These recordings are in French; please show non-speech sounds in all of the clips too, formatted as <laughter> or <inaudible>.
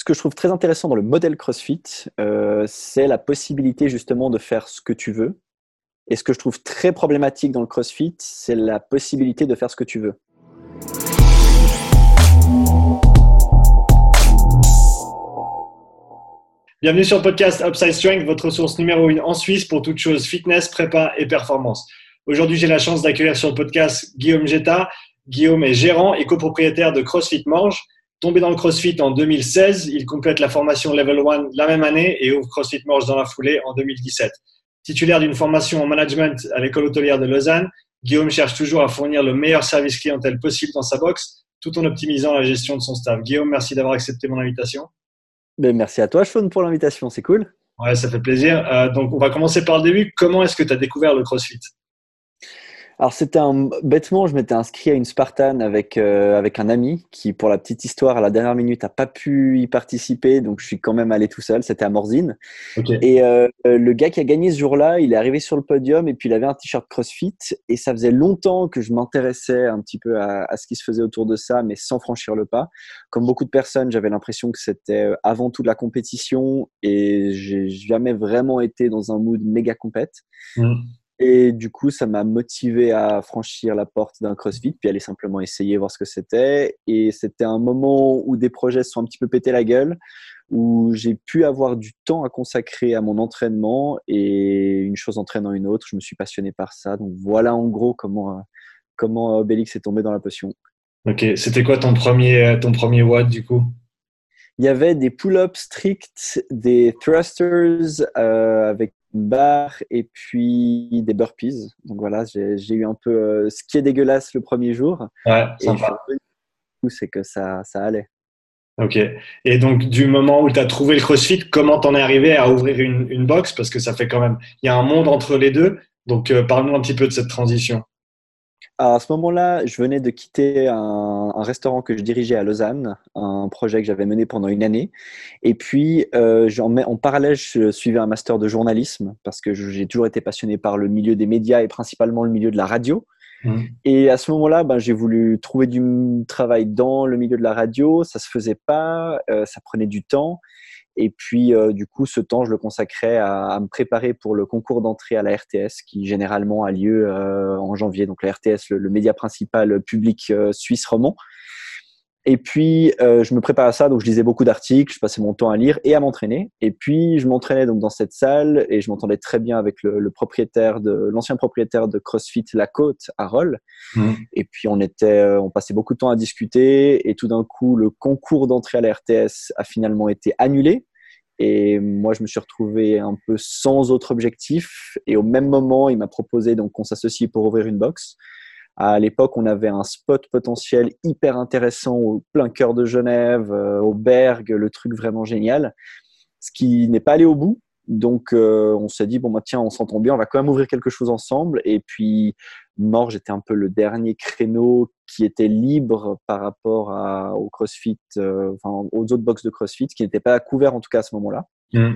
ce que je trouve très intéressant dans le modèle CrossFit, euh, c'est la possibilité justement de faire ce que tu veux. Et ce que je trouve très problématique dans le CrossFit, c'est la possibilité de faire ce que tu veux. Bienvenue sur le podcast Upside Strength, votre ressource numéro une en Suisse pour toutes choses fitness, prépa et performance. Aujourd'hui, j'ai la chance d'accueillir sur le podcast Guillaume Jetta. Guillaume est gérant et copropriétaire de CrossFit Morge. Tombé dans le CrossFit en 2016, il complète la formation Level 1 la même année et ouvre CrossFit Morge dans la foulée en 2017. Titulaire d'une formation en management à l'école hôtelière de Lausanne, Guillaume cherche toujours à fournir le meilleur service clientèle possible dans sa box, tout en optimisant la gestion de son staff. Guillaume, merci d'avoir accepté mon invitation. Ben, merci à toi, Sean, pour l'invitation. C'est cool. Ouais, ça fait plaisir. Euh, donc, on va commencer par le début. Comment est-ce que tu as découvert le CrossFit? Alors c'était un bêtement, je m'étais inscrit à une Spartan avec euh, avec un ami qui, pour la petite histoire, à la dernière minute, a pas pu y participer, donc je suis quand même allé tout seul. C'était à Morzine. Et euh, le gars qui a gagné ce jour-là, il est arrivé sur le podium et puis il avait un t-shirt CrossFit et ça faisait longtemps que je m'intéressais un petit peu à, à, ce qui se faisait autour de ça, mais sans franchir le pas. Comme beaucoup de personnes, j'avais l'impression que c'était euh, avant tout de la compétition et j'ai jamais vraiment été dans un mood méga compète. Mmh. Et du coup, ça m'a motivé à franchir la porte d'un CrossFit, puis aller simplement essayer, voir ce que c'était. Et c'était un moment où des projets se sont un petit peu pété la gueule, où j'ai pu avoir du temps à consacrer à mon entraînement et une chose entraînant une autre. Je me suis passionné par ça. Donc voilà en gros comment, comment Obélix est tombé dans la potion. Ok, c'était quoi ton premier, ton premier watt du coup? Il y avait des pull-ups stricts, des thrusters euh, avec barre et puis des burpees. Donc voilà, j'ai eu un peu euh, ce qui est dégueulasse le premier jour. Ouais, sympa. c'est que ça, ça allait. Ok. Et donc, du moment où tu as trouvé le CrossFit, comment t'en es arrivé à ouvrir une, une box? Parce que ça fait quand même, il y a un monde entre les deux. Donc, euh, parle-nous un petit peu de cette transition à ce moment-là, je venais de quitter un, restaurant que je dirigeais à Lausanne, un projet que j'avais mené pendant une année. Et puis, euh, en, en, parallèle, je suivais un master de journalisme parce que j'ai toujours été passionné par le milieu des médias et principalement le milieu de la radio. Mmh. Et à ce moment-là, ben, j'ai voulu trouver du travail dans le milieu de la radio. Ça se faisait pas, euh, ça prenait du temps. Et puis, euh, du coup, ce temps, je le consacrais à, me préparer pour le concours d'entrée à la RTS, qui généralement a lieu euh, en janvier. Donc, la RTS, le, média principal public euh, suisse roman. Et puis, je me préparais à ça, donc je lisais beaucoup d'articles, je passais mon temps à lire et à m'entraîner. Et puis, je m'entraînais donc dans cette salle et je m'entendais très bien avec le, propriétaire de l'ancien propriétaire de CrossFit La Côte, Harold. Mmh. Et puis, on était, on passait beaucoup de temps à discuter. Et tout d'un coup, le concours d'entrée à la RTS a finalement été annulé et moi, je me suis retrouvé un peu sans autre objectif. Et au même moment, il m'a proposé donc qu'on s'associe pour ouvrir une box. À l'époque, on avait un spot potentiel hyper intéressant au plein cœur de Genève, euh, au Berg, le truc vraiment génial. Ce qui n'est pas allé au bout. Donc, euh, on s'est dit, bon, bah, tiens, on s'entend bien, on va quand même ouvrir quelque chose ensemble. Et puis, Morge était un peu le dernier créneau qui était libre par rapport à, au CrossFit, euh, enfin, aux autres box de CrossFit, qui n'étaient pas couverts en tout cas à ce moment-là. Mmh.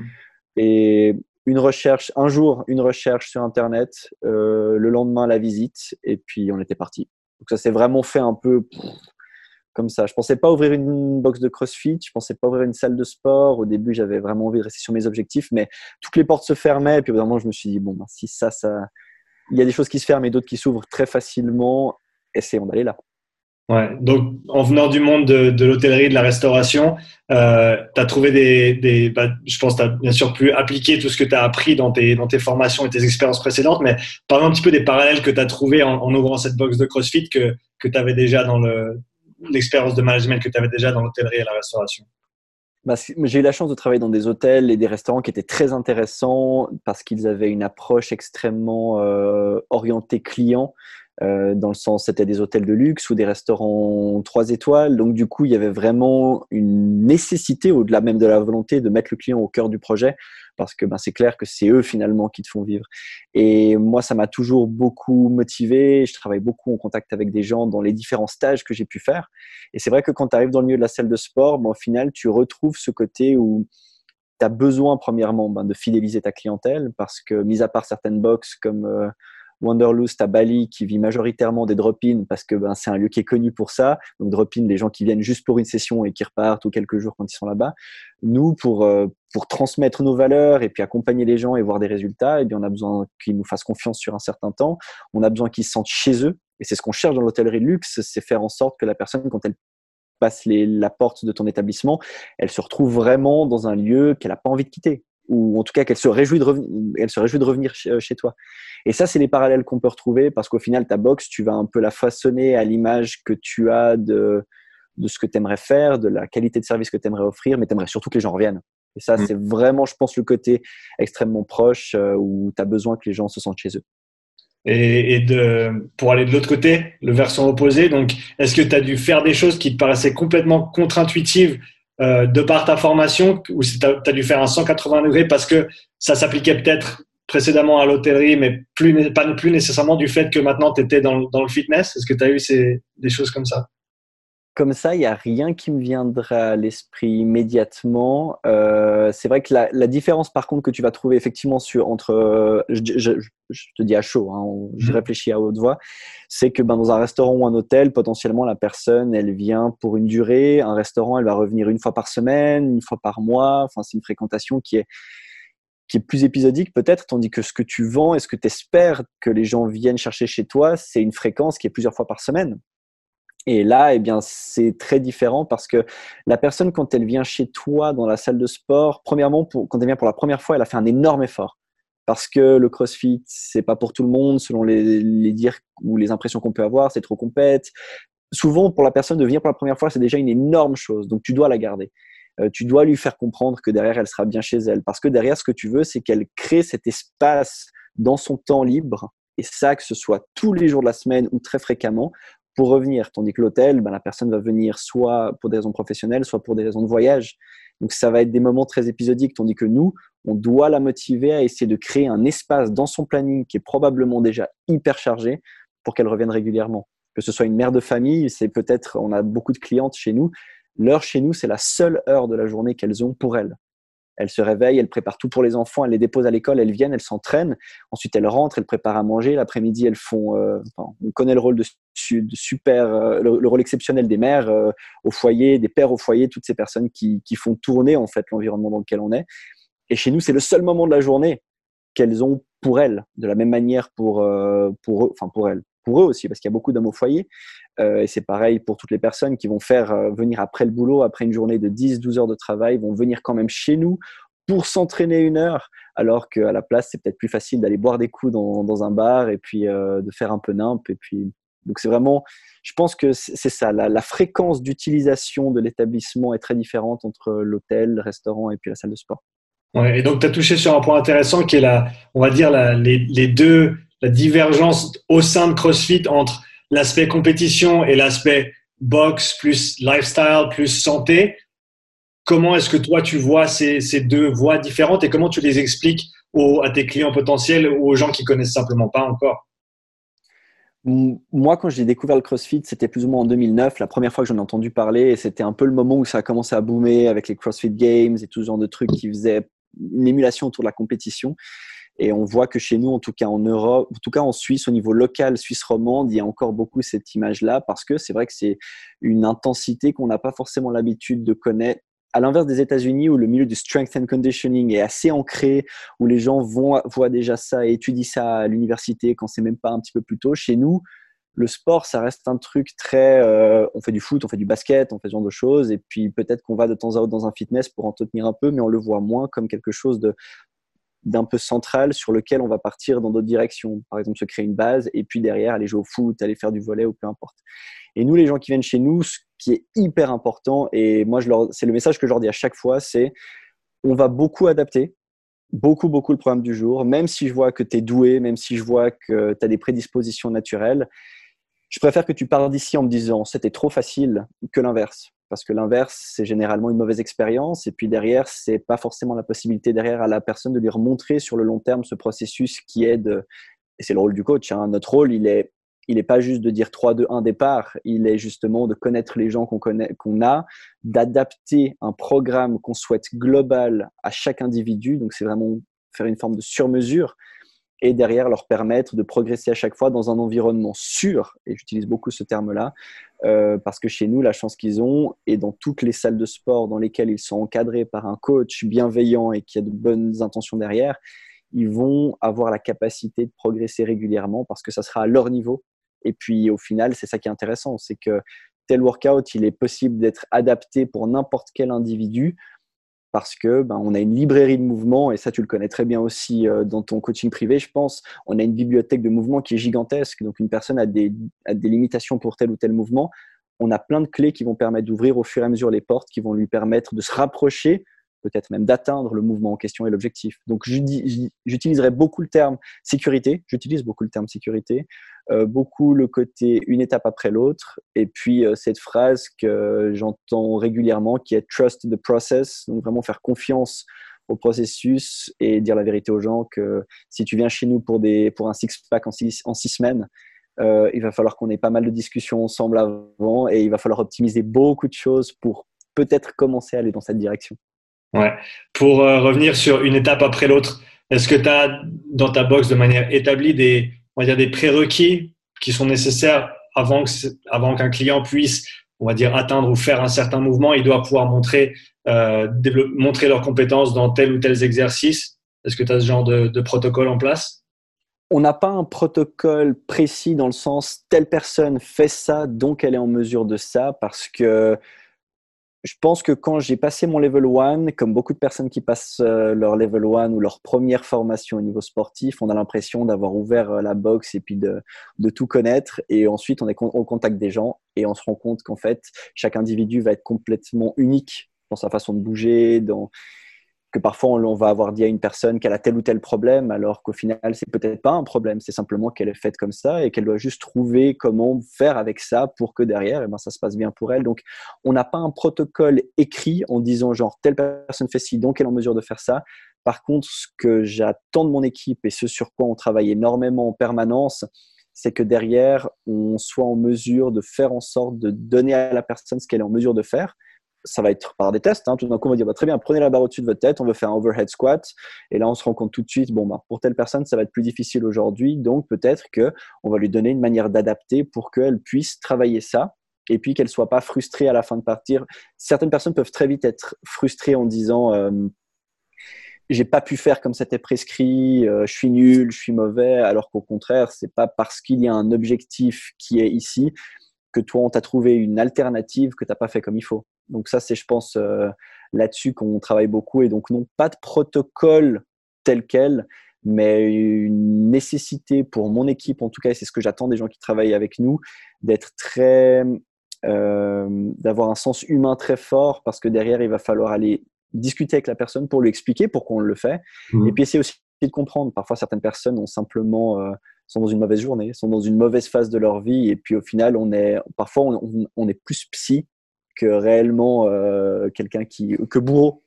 Et une recherche, un jour, une recherche sur Internet, euh, le lendemain, la visite, et puis on était parti. Donc ça s'est vraiment fait un peu comme ça. Je pensais pas ouvrir une box de CrossFit, je pensais pas ouvrir une salle de sport. Au début, j'avais vraiment envie de rester sur mes objectifs, mais toutes les portes se fermaient. Et puis, au je me suis dit, bon, ben, si ça, ça, il y a des choses qui se ferment et d'autres qui s'ouvrent très facilement. Essayons d'aller là. Ouais, donc en venant du monde de, l'hôtellerie, de la restauration, euh, tu as trouvé des. des bah, je pense que tu as bien sûr pu appliquer tout ce que tu as appris dans tes, dans tes formations et tes expériences précédentes, mais parle un petit peu des parallèles que tu as trouvés en, ouvrant cette box de CrossFit que, que tu avais déjà dans l'expérience de management que tu avais déjà dans l'hôtellerie et la restauration. Bah, j'ai eu la chance de travailler dans des hôtels et des restaurants qui étaient très intéressants parce qu'ils avaient une approche extrêmement euh, orientée client. Euh, dans le sens c'était des hôtels de luxe ou des restaurants trois étoiles. Donc du coup, il y avait vraiment une nécessité, au-delà même de la volonté, de mettre le client au cœur du projet parce que ben, c'est clair que c'est eux finalement qui te font vivre. Et moi, ça m'a toujours beaucoup motivé. Je travaille beaucoup en contact avec des gens dans les différents stages que j'ai pu faire. Et c'est vrai que quand tu arrives dans le milieu de la salle de sport, ben, au final, tu retrouves ce côté où tu as besoin, premièrement, ben, de fidéliser ta clientèle parce que, mis à part certaines boxes comme... Euh, Wanderlust à Bali qui vit majoritairement des drop-in parce que ben, c'est un lieu qui est connu pour ça. Donc drop-in, les gens qui viennent juste pour une session et qui repartent ou quelques jours quand ils sont là-bas. Nous, pour, euh, pour transmettre nos valeurs et puis accompagner les gens et voir des résultats, eh bien, on a besoin qu'ils nous fassent confiance sur un certain temps. On a besoin qu'ils se sentent chez eux. Et c'est ce qu'on cherche dans l'hôtellerie de luxe, c'est faire en sorte que la personne, quand elle passe la porte de ton établissement, elle se retrouve vraiment dans un lieu qu'elle n'a pas envie de quitter ou en tout cas qu'elle se réjouit de revenir, elle se réjouit de revenir euh, chez, toi. Et ça, c'est les parallèles qu'on peut retrouver parce qu'au final, ta box, tu vas un peu la façonner à l'image que tu as de, de ce que tu aimerais faire, de la qualité de service que tu aimerais offrir, mais tu aimerais surtout que les gens reviennent. Et ça, mm. c'est vraiment, je pense, le côté extrêmement proche euh, où tu as besoin que les gens se sentent chez eux. Et, de, pour aller de l'autre côté, le versant opposé, donc est-ce que tu as dû faire des choses qui te paraissaient complètement contre-intuitives euh, de par ta formation si tu as, dû faire un 180 degrés parce que ça s'appliquait peut-être précédemment à l'hôtellerie, mais plus, pas plus nécessairement du fait que maintenant tu étais dans, dans, le fitness. Est-ce que tu as eu ces, des choses comme ça? Comme ça, il n'y a rien qui me viendra à l'esprit immédiatement. Euh, c'est vrai que la, la, différence, par contre, que tu vas trouver effectivement sur, entre, euh, je, je, je, te dis à chaud, hein, je mhm. réfléchis à haute voix, c'est que ben, dans un restaurant ou un hôtel, potentiellement, la personne, elle vient pour une durée. Un restaurant, elle va revenir une fois par semaine, une fois par mois. Enfin, c'est une fréquentation qui est, qui est plus épisodique peut-être, tandis que ce que tu vends et ce que tu espères que les gens viennent chercher chez toi, c'est une fréquence qui est plusieurs fois par semaine. Et là, eh bien, c'est très différent parce que la personne, quand elle vient chez toi dans la salle de sport, premièrement, pour, quand elle vient pour la première fois, elle a fait un énorme effort. Parce que le CrossFit, c'est pas pour tout le monde, selon les, dires ou les impressions qu'on peut avoir, c'est trop compète. Souvent, pour la personne de venir pour la première fois, c'est déjà une énorme chose. Donc, tu dois la garder. Euh, tu dois lui faire comprendre que derrière, elle sera bien chez elle. Parce que derrière, ce que tu veux, c'est qu'elle crée cet espace dans son temps libre et ça, que ce soit tous les jours de la semaine ou très fréquemment, pour revenir. Tandis que l'hôtel, ben, la personne va venir soit pour des raisons professionnelles, soit pour des raisons de voyage. Donc ça va être des moments très épisodiques, tandis que nous, on doit la motiver à essayer de créer un espace dans son planning qui est probablement déjà hyper chargé pour qu'elle revienne régulièrement. Que ce soit une mère de famille, c'est peut-être, on a beaucoup de clientes chez nous, l'heure chez nous, c'est la seule heure de la journée qu'elles ont pour elles. Elle se réveille, elle prépare tout pour les enfants, elle les dépose à l'école, elles viennent, elles s'entraînent. Ensuite, elles rentrent, elles préparent à manger. L'après-midi, elles font. Euh, on connaît le rôle de, super, euh, le, rôle exceptionnel des mères euh, au foyer, des pères au foyer, toutes ces personnes qui, qui font tourner en fait l'environnement dans lequel on est. Et chez nous, c'est le seul moment de la journée qu'elles ont pour elles, de la même manière pour pour eux, enfin pour elles, pour eux aussi, parce qu'il y a beaucoup d'hommes au foyer. Euh, et c'est pareil pour toutes les personnes qui vont faire euh, venir après le boulot, après une journée de 10-12 heures de travail, vont venir quand même chez nous pour s'entraîner une heure, alors qu'à la place, c'est peut-être plus facile d'aller boire des coups dans, un bar et puis euh, de faire un peu nimp. Et puis, donc c'est vraiment, je pense que c'est ça, la, fréquence d'utilisation de l'établissement est très différente entre l'hôtel, le restaurant et puis la salle de sport. Ouais, et donc tu as touché sur un point intéressant qui est la, on va dire les deux, la divergence au sein de CrossFit entre l'aspect compétition et l'aspect box plus lifestyle plus santé. Comment est-ce que toi tu vois ces, ces, deux voies différentes et comment tu les expliques aux, à tes clients potentiels ou aux gens qui connaissent simplement pas encore? Moi, quand j'ai découvert le CrossFit, c'était plus ou moins en 2009, la première fois que j'en ai entendu parler, et c'était un peu le moment où ça a commencé à boomer avec les CrossFit Games et tout ce genre de trucs qui faisaient une émulation autour de la compétition. Et on voit que chez nous, en tout cas en Europe, en tout cas en Suisse, au niveau local, Suisse romande, il y a encore beaucoup cette image-là parce que c'est vrai que c'est une intensité qu'on n'a pas forcément l'habitude de connaître. À l'inverse des États-Unis, où le milieu du strength and conditioning est assez ancré, où les gens voient déjà ça et étudient ça à l'université quand c'est même pas un petit peu plus tôt, chez nous, le sport, ça reste un truc très. Euh, on fait du foot, on fait du basket, on fait ce genre de choses, et puis peut-être qu'on va de temps à autre dans un fitness pour entretenir un peu, mais on le voit moins comme quelque chose de d'un peu central sur lequel on va partir dans d'autres directions. Par exemple, se créer une base et puis derrière aller jouer au foot, aller faire du volet ou peu importe. Et nous, les gens qui viennent chez nous, ce qui est hyper important, et moi, c'est le message que je leur dis à chaque fois, c'est on va beaucoup adapter, beaucoup, beaucoup le programme du jour, même si je vois que tu es doué, même si je vois que tu as des prédispositions naturelles. Je préfère que tu parles d'ici en me disant c'était trop facile que l'inverse parce que l'inverse, c'est généralement une mauvaise expérience. Et puis derrière, c'est pas forcément la possibilité derrière à la personne de lui remontrer sur le long terme ce processus qui est de, et c'est le rôle du coach. Hein. Notre rôle, il il n'est pas juste de dire 3, 2, 1 départ. Il est justement de connaître les gens qu'on connaît, qu'on a, d'adapter un programme qu'on souhaite global à chaque individu. Donc c'est vraiment faire une forme de surmesure et derrière leur permettre de progresser à chaque fois dans un environnement sûr, et j'utilise beaucoup ce terme-là, euh, parce que chez nous, la chance qu'ils ont, et dans toutes les salles de sport dans lesquelles ils sont encadrés par un coach bienveillant et qui a de bonnes intentions derrière, ils vont avoir la capacité de progresser régulièrement parce que ça sera à leur niveau. Et puis au final, c'est ça qui est intéressant, c'est que tel workout, il est possible d'être adapté pour n'importe quel individu parce que ben, on a une librairie de mouvements et ça tu le connais très bien aussi euh, dans ton coaching privé je pense. On a une bibliothèque de mouvements qui est gigantesque. Donc une personne a des, a des limitations pour tel ou tel mouvement. On a plein de clés qui vont permettre d'ouvrir au fur et à mesure les portes qui vont lui permettre de se rapprocher peut-être même d'atteindre le mouvement en question et l'objectif. Donc j'utiliserai beaucoup le terme sécurité, j'utilise beaucoup le terme sécurité, beaucoup le côté une étape après l'autre, et puis euh, cette phrase que j'entends régulièrement qui est trust the process, donc vraiment faire confiance au processus et dire la vérité aux gens que si tu viens chez nous pour, des, pour un six-pack en six, en six semaines, euh, il va falloir qu'on ait pas mal de discussions ensemble avant et il va falloir optimiser beaucoup de choses pour peut-être commencer à aller dans cette direction. Ouais. Pour euh, revenir sur une étape après l'autre, est-ce que tu as dans ta box de manière établie des, on va dire des prérequis qui sont nécessaires avant que, avant qu'un client puisse, on va dire, atteindre ou faire un certain mouvement, il doit pouvoir montrer, euh, montrer leurs compétences dans tel ou tel exercice. Est-ce que tu as ce genre de, de protocole en place? On n'a pas un protocole précis dans le sens telle personne fait ça, donc elle est en mesure de ça, parce que je pense que quand j'ai passé mon level 1, comme beaucoup de personnes qui passent euh, leur level 1 ou leur première formation au niveau sportif, on a l'impression d'avoir ouvert euh, la box et puis de, de, tout connaître. Et ensuite, on est au contact des gens et on se rend compte qu'en fait, chaque individu va être complètement unique dans sa façon de bouger, dans, que parfois on, va avoir dit à une personne qu'elle a tel ou tel problème, alors qu'au final, c'est peut-être pas un problème, c'est simplement qu'elle est faite comme ça et qu'elle doit juste trouver comment faire avec ça pour que derrière, eh ben, ça se passe bien pour elle. Donc, on n'a pas un protocole écrit en disant genre telle personne fait ci, donc elle est en mesure de faire ça. Par contre, ce que j'attends de mon équipe et ce sur quoi on travaille énormément en permanence, c'est que derrière, on soit en mesure de faire en sorte de donner à la personne ce qu'elle est en mesure de faire ça va être par des tests. Hein. Tout d'un coup, on va dire bah, très bien, prenez la barre au-dessus de votre tête, on veut faire un overhead squat. Et là, on se rend compte tout de suite, bon, bah, pour telle personne, ça va être plus difficile aujourd'hui. Donc, peut-être qu'on va lui donner une manière d'adapter pour qu'elle puisse travailler ça et puis qu'elle soit pas frustrée à la fin de partir. Certaines personnes peuvent très vite être frustrées en disant euh, j'ai pas pu faire comme c'était prescrit, euh, je suis nul, je suis mauvais, alors qu'au contraire, c'est pas parce qu'il y a un objectif qui est ici que toi on t'a trouvé une alternative que t'as pas fait comme il faut. Donc ça, c'est, je pense, euh, là-dessus qu'on travaille beaucoup. Et donc, non, pas de protocole tel quel, mais une nécessité pour mon équipe, en tout cas, c'est ce que j'attends des gens qui travaillent avec nous, d'être très, euh, d'avoir un sens humain très fort, parce que derrière, il va falloir aller discuter avec la personne pour lui expliquer pourquoi on le fait. Mmh. Et puis, essayer aussi de comprendre. Parfois, certaines personnes ont simplement euh, sont dans une mauvaise journée, sont dans une mauvaise phase de leur vie, et puis au final, on est parfois on, on est plus psy que réellement euh, quelqu'un qui que bourreau.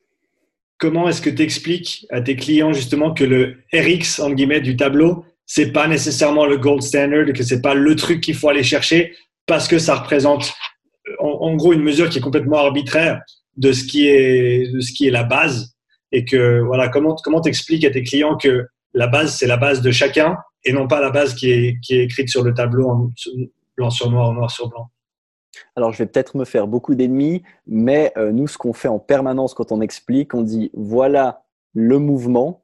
Comment est-ce que tu expliques à tes clients justement que le RX en guillemets du tableau, c'est pas nécessairement le gold standard, que c'est pas le truc qu'il faut aller chercher parce que ça représente en, gros une mesure qui est complètement arbitraire de ce qui est ce qui est la base et que voilà comment comment t'expliques à tes clients que la base c'est la base de chacun et non pas la base qui est qui est écrite sur le tableau en blanc sur noir noir sur blanc? Alors, je vais peut-être me faire beaucoup d'ennemis, mais euh, nous, ce qu'on fait en permanence quand on explique, on dit voilà le mouvement,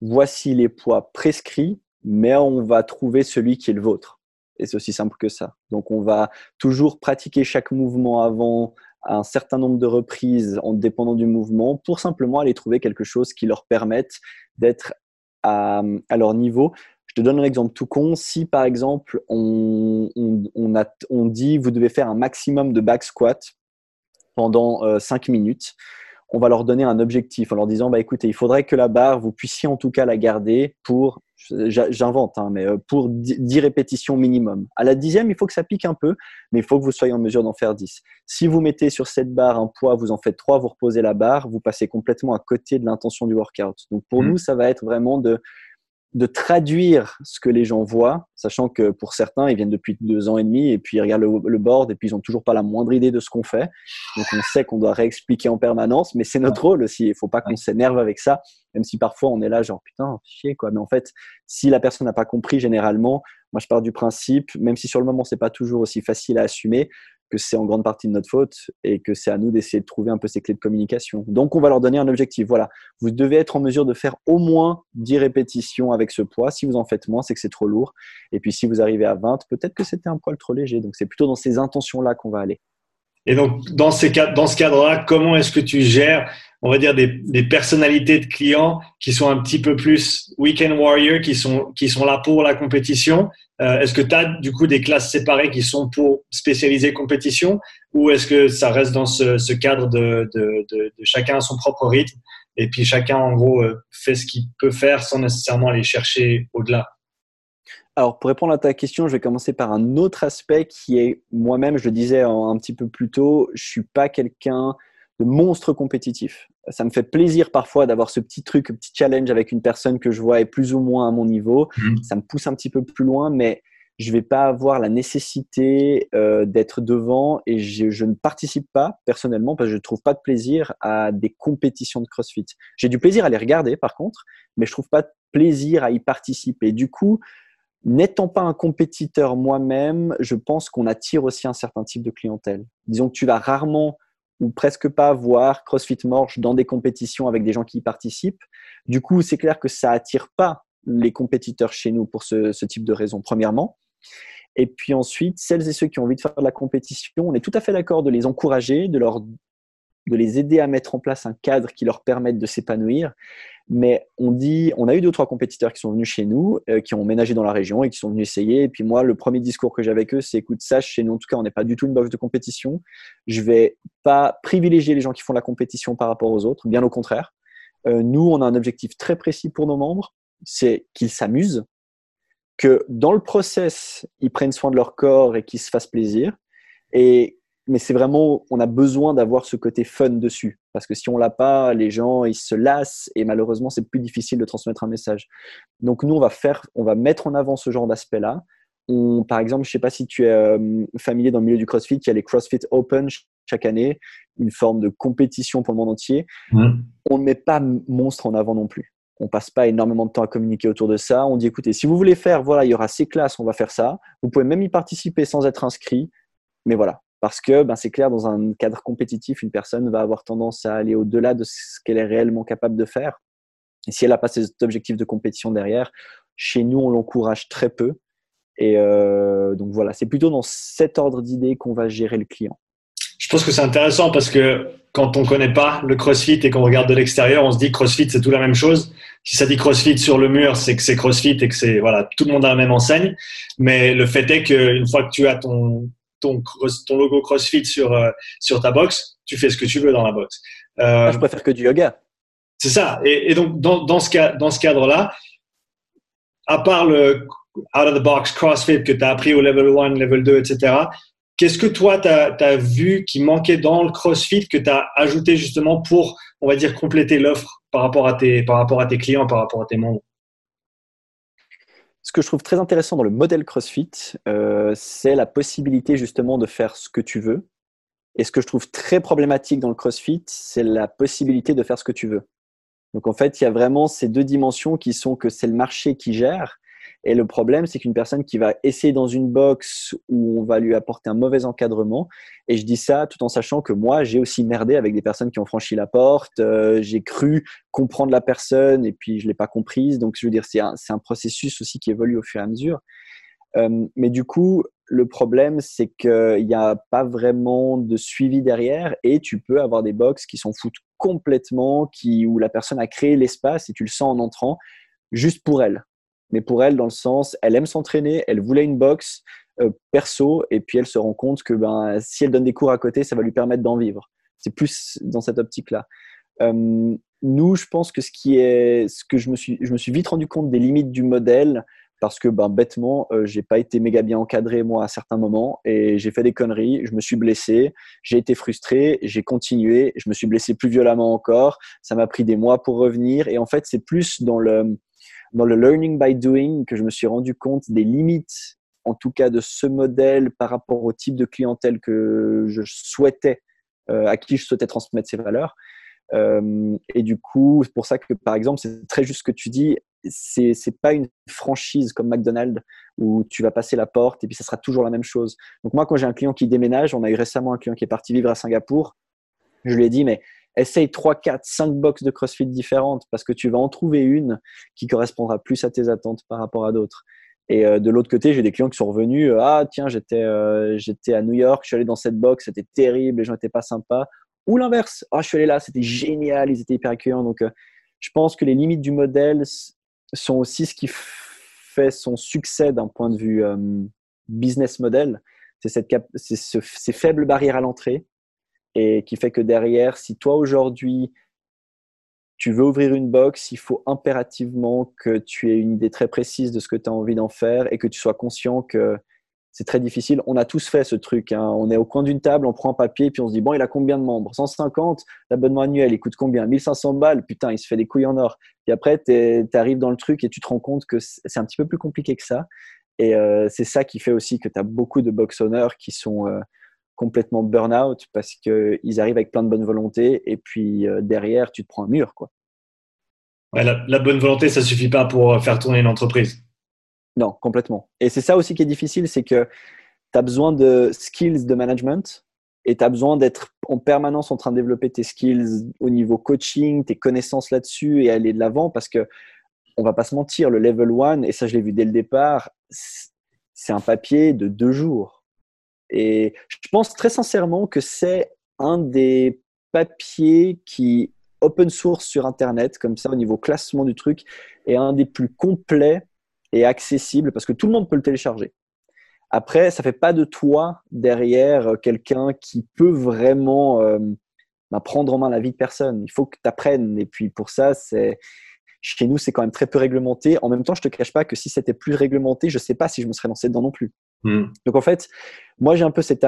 voici les poids prescrits, mais on va trouver celui qui est le vôtre. Et c'est aussi simple que ça. Donc, on va toujours pratiquer chaque mouvement avant un certain nombre de reprises en dépendant du mouvement pour simplement aller trouver quelque chose qui leur permette d'être à, à leur niveau. Je te donne un exemple tout con. Si par exemple on, on, a, on dit vous devez faire un maximum de back squat pendant 5 euh, minutes, on va leur donner un objectif en leur disant bah écoutez, il faudrait que la barre vous puissiez en tout cas la garder pour j'invente hein, mais euh, pour 10 répétitions minimum. À la dixième, il faut que ça pique un peu, mais il faut que vous soyez en mesure d'en faire 10. Si vous mettez sur cette barre un poids, vous en faites 3, vous reposez la barre, vous passez complètement à côté de l'intention du workout. Donc pour mmh. nous, ça va être vraiment de de traduire ce que les gens voient, sachant que pour certains, ils viennent depuis deux ans et demi et puis ils regardent le, board et puis ils ont toujours pas la moindre idée de ce qu'on fait. Donc on sait qu'on doit réexpliquer en permanence, mais c'est notre rôle aussi. Il faut pas qu'on s'énerve avec ça, même si parfois on est là genre putain chier quoi. Mais en fait, si la personne n'a pas compris, généralement, moi je pars du principe, même si sur le moment c'est pas toujours aussi facile à assumer, que c'est en grande partie de notre faute et que c'est à nous d'essayer de trouver un peu ces clés de communication. Donc, on va leur donner un objectif. Voilà, vous devez être en mesure de faire au moins 10 répétitions avec ce poids. Si vous en faites moins, c'est que c'est trop lourd. Et puis, si vous arrivez à 20, peut-être que c'était un poil trop léger. Donc, c'est plutôt dans ces intentions-là qu'on va aller. Et donc, dans, ces, dans ce cadre-là, comment est-ce que tu gères, on va dire, des, des, personnalités de clients qui sont un petit peu plus weekend warrior, qui sont, qui sont là pour la compétition euh, Est-ce que tu as du coup des classes séparées qui sont pour spécialiser compétition ou est-ce que ça reste dans ce, cadre de, chacun à son propre rythme et puis chacun en gros euh, fait ce qu'il peut faire sans nécessairement aller chercher au-delà? Alors, pour répondre à ta question, je vais commencer par un autre aspect qui est moi-même, je le disais un petit peu plus tôt, je suis pas quelqu'un de monstre compétitif. Ça me fait plaisir parfois d'avoir ce petit truc, petit challenge avec une personne que je vois est plus ou moins à mon niveau. Mmh. Ça me pousse un petit peu plus loin, mais je vais pas avoir la nécessité euh, d'être devant et je, je, ne participe pas personnellement parce que je ne trouve pas de plaisir à des compétitions de CrossFit. J'ai du plaisir à les regarder par contre, mais je trouve pas de plaisir à y participer. Du coup, N'étant pas un compétiteur moi-même, je pense qu'on attire aussi un certain type de clientèle. Disons que tu vas rarement ou presque pas voir CrossFit Morge dans des compétitions avec des gens qui y participent. Du coup, c'est clair que ça attire pas les compétiteurs chez nous pour ce, ce type de raison, premièrement. Et puis ensuite, celles et ceux qui ont envie de faire de la compétition, on est tout à fait d'accord de les encourager, de leur de les aider à mettre en place un cadre qui leur permette de s'épanouir. Mais on dit, on a eu deux ou trois compétiteurs qui sont venus chez nous, euh, qui ont ménagé dans la région et qui sont venus essayer. Et puis moi, le premier discours que j'ai avec eux, c'est écoute, sache, chez nous, en tout cas, on n'est pas du tout une box de compétition. Je vais pas privilégier les gens qui font la compétition par rapport aux autres, bien au contraire. Euh, nous, on a un objectif très précis pour nos membres, c'est qu'ils s'amusent, que dans le process, ils prennent soin de leur corps et qu'ils se fassent plaisir. Et mais c'est vraiment, on a besoin d'avoir ce côté fun dessus. Parce que si on l'a pas, les gens, ils se lassent et malheureusement, c'est plus difficile de transmettre un message. Donc, nous, on va faire, on va mettre en avant ce genre d'aspect-là. par exemple, je sais pas si tu es euh, familier dans le milieu du CrossFit, il y a les CrossFit Open chaque année, une forme de compétition pour le monde entier. Mmh. On ne met pas monstre en avant non plus. On passe pas énormément de temps à communiquer autour de ça. On dit, écoutez, si vous voulez faire, voilà, il y aura ces classes, on va faire ça. Vous pouvez même y participer sans être inscrit. Mais voilà, parce que ben, c'est clair, dans un cadre compétitif, une personne va avoir tendance à aller au-delà de ce qu'elle est réellement capable de faire. Et si elle n'a pas cet objectif de compétition derrière, chez nous, on l'encourage très peu. Et euh, donc voilà, c'est plutôt dans cet ordre d'idée qu'on va gérer le client. Je pense que c'est intéressant parce que quand on ne connaît pas le CrossFit et qu'on regarde de l'extérieur, on se dit CrossFit c'est tout la même chose. Si ça dit CrossFit sur le mur, c'est que c'est CrossFit et que c'est voilà, tout le monde a la même enseigne. Mais le fait est qu'une fois que tu as ton ton, logo CrossFit sur, euh, sur ta box, tu fais ce que tu veux dans la box. Euh, je préfère que du yoga. C'est ça. Et, donc, dans, dans, ce, dans ce cadre-là, à part le out of the box CrossFit que tu as appris au level 1, level 2, etc., qu'est-ce que toi, tu as, as, vu qui manquait dans le CrossFit que tu as ajouté justement pour, on va dire, compléter l'offre par, rapport à tes, par rapport à tes clients, par rapport à tes membres? Ce que je trouve très intéressant dans le modèle CrossFit, euh, c'est la possibilité justement de faire ce que tu veux. Et ce que je trouve très problématique dans le CrossFit, c'est la possibilité de faire ce que tu veux. Donc en fait, il y a vraiment ces deux dimensions qui sont que c'est le marché qui gère et le problème, c'est qu'une personne qui va essayer dans une box où on va lui apporter un mauvais encadrement, et je dis ça tout en sachant que moi, j'ai aussi merdé avec des personnes qui ont franchi la porte, euh, j'ai cru comprendre la personne et puis je l'ai pas comprise. Donc, je veux dire, c'est un, un, processus aussi qui évolue au fur et à mesure. Euh, mais du coup, le problème, c'est qu'il n'y a pas vraiment de suivi derrière et tu peux avoir des box qui s'en foutent complètement, qui, où la personne a créé l'espace et tu le sens en entrant juste pour elle mais pour elle, dans le sens, elle aime s'entraîner, elle voulait une boxe euh, perso, et puis elle se rend compte que ben, si elle donne des cours à côté, ça va lui permettre d'en vivre. C'est plus dans cette optique-là. Euh, nous, je pense que ce qui est, ce que je me suis, je me suis vite rendu compte des limites du modèle parce que ben, bêtement, euh, j'ai pas été méga bien encadré moi à certains moments et j'ai fait des conneries, je me suis blessé, j'ai été frustré, j'ai continué, je me suis blessé plus violemment encore, ça m'a pris des mois pour revenir et en fait c'est plus dans le dans le learning by doing que je me suis rendu compte des limites, en tout cas de ce modèle par rapport au type de clientèle que je souhaitais, euh, à qui je souhaitais transmettre ces valeurs. Euh, et du coup, c'est pour ça que, par exemple, c'est très juste ce que tu dis, c'est c'est pas une franchise comme McDonald's où tu vas passer la porte et puis ça sera toujours la même chose. Donc moi, quand j'ai un client qui déménage, on a eu récemment un client qui est parti vivre à Singapour, je lui ai dit, mais essaye 3, 4, 5 box de CrossFit différentes parce que tu vas en trouver une qui correspondra plus à tes attentes par rapport à d'autres. Et euh, de l'autre côté, j'ai des clients qui sont revenus. Euh, ah, tiens, j'étais euh, à New York, je suis allé dans cette box, c'était terrible, les gens n'étaient pas sympas. Ou l'inverse. Ah, je suis allé là, c'était génial, ils étaient hyper accueillants. Donc, je pense que les limites du modèle sont aussi ce qui fait son succès d'un point de vue business model. C'est cette ce, ces faibles barrières à l'entrée et qui fait que derrière, si toi aujourd'hui tu veux ouvrir une box, il faut impérativement que tu aies une idée très précise de ce que tu as envie d'en faire et que tu sois conscient que c'est très difficile. On a tous fait ce truc. Hein. On est au coin d'une table, on prend un papier, puis on se dit, bon, il a combien de membres? 150, l'abonnement annuel, il coûte combien? 1500 balles, putain, il se fait des couilles en or. Puis après, tu arrives dans le truc et tu te rends compte que c'est un petit peu plus compliqué que ça. Et euh, c'est ça qui fait aussi que tu as beaucoup de box owners qui sont euh, complètement burn-out parce qu'ils arrivent avec plein de bonne volonté et puis euh, derrière, tu te prends un mur. Quoi. la, bonne volonté, ça suffit pas pour faire tourner une entreprise. Non, complètement. Et c'est ça aussi qui est difficile, c'est que tu as besoin de skills de management et tu as besoin d'être en permanence en train de développer tes skills au niveau coaching, tes connaissances là-dessus et aller de l'avant parce que on va pas se mentir, le level 1, et ça je l'ai vu dès le départ, c'est un papier de deux jours et je pense très sincèrement que c'est un des papiers qui, open source sur Internet, comme ça au niveau classement du truc, est un des plus complets et accessibles parce que tout le monde peut le télécharger. Après, ça fait pas de toi derrière quelqu'un qui peut vraiment euh, bah, prendre en main la vie de personne. Il faut que tu apprennes. Et puis pour ça, chez nous, c'est quand même très peu réglementé. En même temps, je te cache pas que si c'était plus réglementé, je sais pas si je me serais lancé dedans non plus. Hmm. Donc en fait, moi j'ai un peu cette,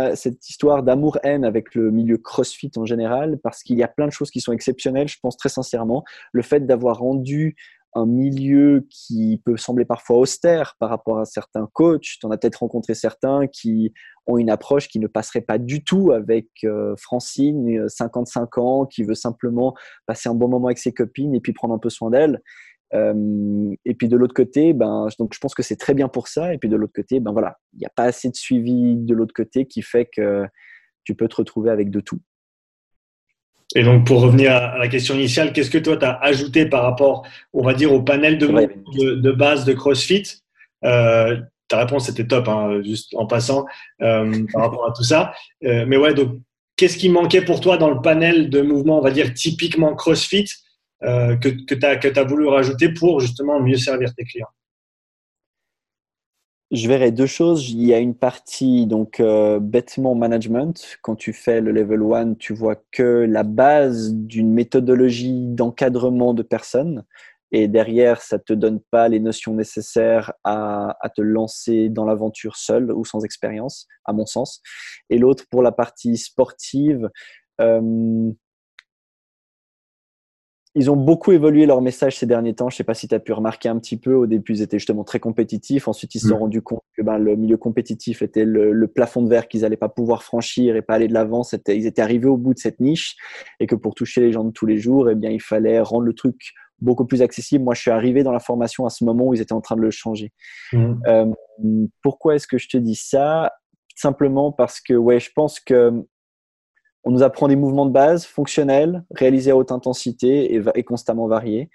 histoire d'amour-haine avec le milieu CrossFit en général, parce qu'il y a plein de choses qui sont exceptionnelles, je pense très sincèrement. Le fait d'avoir rendu un milieu qui peut sembler parfois austère par rapport à certains coachs. Tu en as peut-être rencontré certains qui ont une approche qui ne passerait pas du tout avec euh, Francine, 55 ans, qui veut simplement passer un bon moment avec ses copines et puis prendre un peu soin d'elle. Euh, et puis de l'autre côté, ben, donc je pense que c'est très bien pour ça. Et puis de l'autre côté, ben voilà, il n'y a pas assez de suivi de l'autre côté qui fait que tu peux te retrouver avec de tout. Et donc, pour revenir à la question initiale, qu'est-ce que toi, tu as ajouté par rapport, on va dire, au panel de, de, base de CrossFit? Euh, Ta réponse était top, hein, juste en passant, euh, par rapport à tout ça. mais ouais, donc, qu'est-ce qui manquait pour toi dans le panel de mouvements, on va dire, typiquement CrossFit? Euh, que, que tu as, voulu rajouter pour justement mieux servir tes clients je verrai deux choses. Il y a une partie donc euh, bêtement management. Quand tu fais le level 1, tu vois que la base d'une méthodologie d'encadrement de personnes. Et derrière, ça ne te donne pas les notions nécessaires à, à te lancer dans l'aventure seul ou sans expérience, à mon sens. Et l'autre, pour la partie sportive, euh, ils ont beaucoup évolué leur message ces derniers temps. Je ne sais pas si tu as pu remarquer un petit peu. Au début, ils étaient justement très compétitifs. Ensuite, ils se sont mm. rendus compte que ben, le milieu compétitif était le, plafond de verre qu'ils n'allaient pas pouvoir franchir et pas aller de l'avant. Ils étaient arrivés au bout de cette niche et que pour toucher les gens de tous les jours, eh bien, il fallait rendre le truc beaucoup plus accessible. Moi, je suis arrivé dans la formation à ce moment où ils étaient en train de le changer. Mm. Euh, pourquoi est-ce que je te dis ça? Simplement parce que ouais, je pense que on nous apprend des mouvements de base fonctionnels, réalisés à haute intensité et, constamment variés,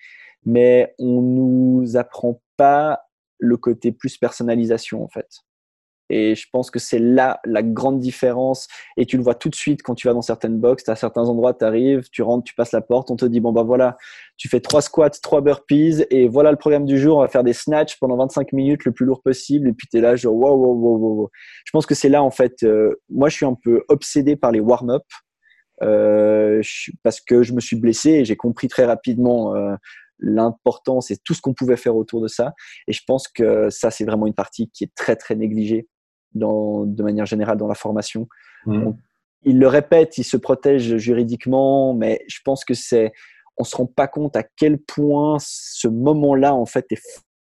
mais on nous apprend pas le côté plus personnalisation en fait. Et je pense que c'est là la grande différence. Et tu le vois tout de suite quand tu vas dans certaines boxes. À certains endroits, tu arrives, tu rentres, tu passes la porte, on te dit bon, bah voilà, tu fais trois squats, trois burpees, et voilà le programme du jour. On va faire des snatchs pendant 25 minutes le plus lourd possible. Et puis tu es là, genre wow, wow, wow, wow. Je pense que c'est là, en fait, euh, moi, je suis un peu obsédé par les warm-up. Euh, parce que je me suis blessé et j'ai compris très rapidement euh, l'importance et tout ce qu'on pouvait faire autour de ça. Et je pense que ça, c'est vraiment une partie qui est très, très négligée dans, de manière générale dans la formation. Mmh. il le répète, il se protège juridiquement, mais je pense que c'est on se rend pas compte à quel point ce moment-là, en fait, est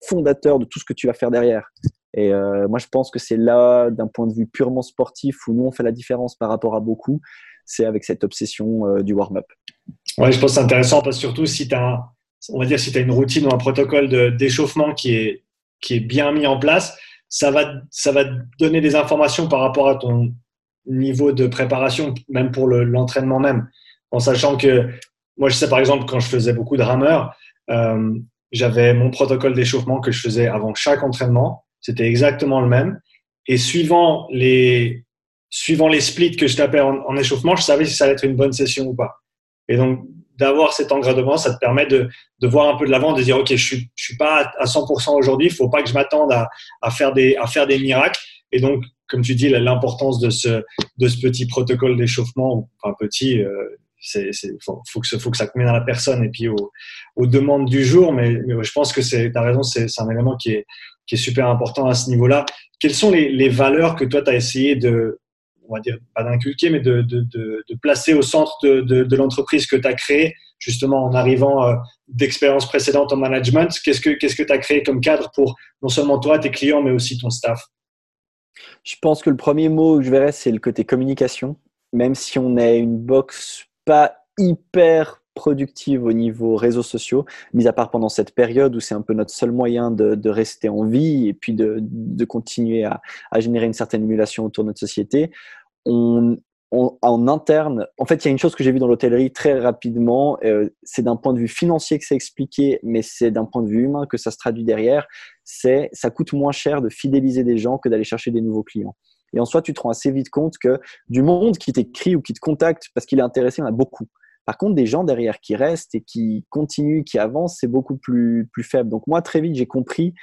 fondateur de tout ce que tu vas faire derrière. Et euh, moi, je pense que c'est là, d'un point de vue purement sportif, où nous, on fait la différence par rapport à beaucoup, c'est avec cette obsession euh, du warm-up. Ouais, je pense que c'est intéressant parce que surtout si tu as, on va dire, si tu as une routine ou un protocole d'échauffement qui est, qui est bien mis en place, ça va, ça va donner des informations par rapport à ton niveau de préparation, même pour l'entraînement même. En sachant que, moi, je sais par exemple, quand je faisais beaucoup de rameurs, euh, j'avais mon protocole d'échauffement que je faisais avant chaque entraînement. C'était exactement le même. Et suivant les, suivant les splits que je tapais en, échauffement, je savais si ça allait être une bonne session ou pas. Et donc, d'avoir cet engradement, ça te permet de, de voir un peu de l'avant, de dire, OK, je suis, je suis pas à 100% aujourd'hui, il faut pas que je m'attende à, à, faire des, à faire des miracles. Et donc, comme tu dis, l'importance de ce, de ce petit protocole d'échauffement, enfin petit, euh, c'est, faut, faut, que, faut que ça convienne à la personne et puis aux, aux demandes du jour. Mais, mais je pense que c'est, tu as raison, c'est, un élément qui est, qui est super important à ce niveau-là. Quelles sont les, les valeurs que toi, tu as essayé de, on va dire, pas d'inculquer, mais de, placer au centre de, l'entreprise que tu as créée, justement en arrivant euh, d'expériences précédentes en management Qu'est-ce que tu as créé comme cadre pour non seulement toi, tes clients, mais aussi ton staff? Je pense que le premier mot que je verrais, c'est le côté communication. Même si on est une box pas hyper productive au niveau réseaux sociaux, mis à part pendant cette période où c'est un peu notre seul moyen de, rester en vie et puis de, continuer à, à, générer une certaine émulation autour de notre société. On, en interne, en fait, il y a une chose que j'ai vue dans l'hôtellerie très rapidement, euh, c'est d'un point de vue financier que c'est expliqué, mais c'est d'un point de vue humain que ça se traduit derrière, c'est ça coûte moins cher de fidéliser des gens que d'aller chercher des nouveaux clients. Et en soi, tu te rends assez vite compte que du monde qui t'écrit ou qui te contacte parce qu'il est intéressé, il y en a beaucoup. Par contre, des gens derrière qui restent et qui continuent, qui avancent, c'est beaucoup plus, plus faible. Donc moi, très vite, j'ai compris